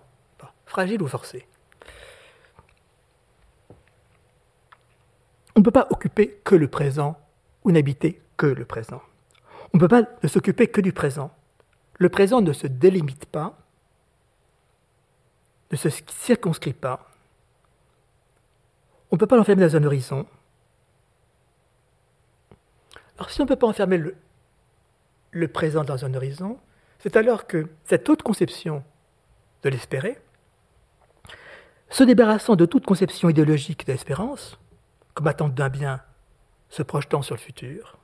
fragile ou forcé. On ne peut pas occuper que le présent ou n'habiter que le présent. On ne peut pas ne s'occuper que du présent. Le présent ne se délimite pas, ne se circonscrit pas. On ne peut pas l'enfermer dans un horizon. Alors si on ne peut pas enfermer le présent dans un horizon, c'est alors que cette haute conception de l'espérer, se débarrassant de toute conception idéologique de l'espérance, comme attente d'un bien se projetant sur le futur,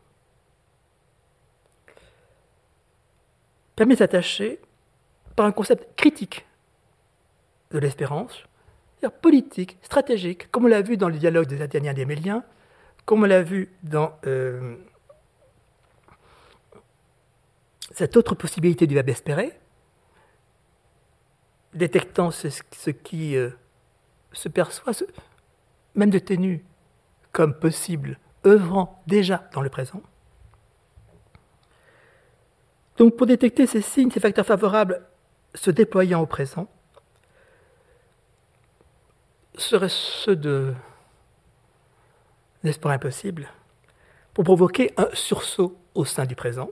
permet de s'attacher par un concept critique de l'espérance, c'est-à-dire politique, stratégique, comme on l'a vu dans le dialogue des Athéniens et des Méliens, comme on l'a vu dans euh, cette autre possibilité du verbe espérer, détectant ce, qui euh, se perçoit, même de ténu, comme possible, œuvrant déjà dans le présent. Donc pour détecter ces signes, ces facteurs favorables se déployant au présent, seraient ceux de l'espoir impossible pour provoquer un sursaut au sein du présent,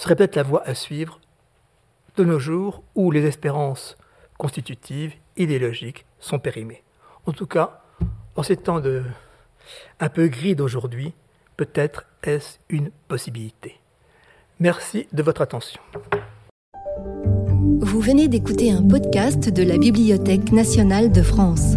serait peut-être la voie à suivre de nos jours où les espérances constitutives, idéologiques, sont périmées. En tout cas, en ces temps de, un peu gris d'aujourd'hui, peut-être est-ce une possibilité. Merci de votre attention. Vous venez d'écouter un podcast de la Bibliothèque nationale de France.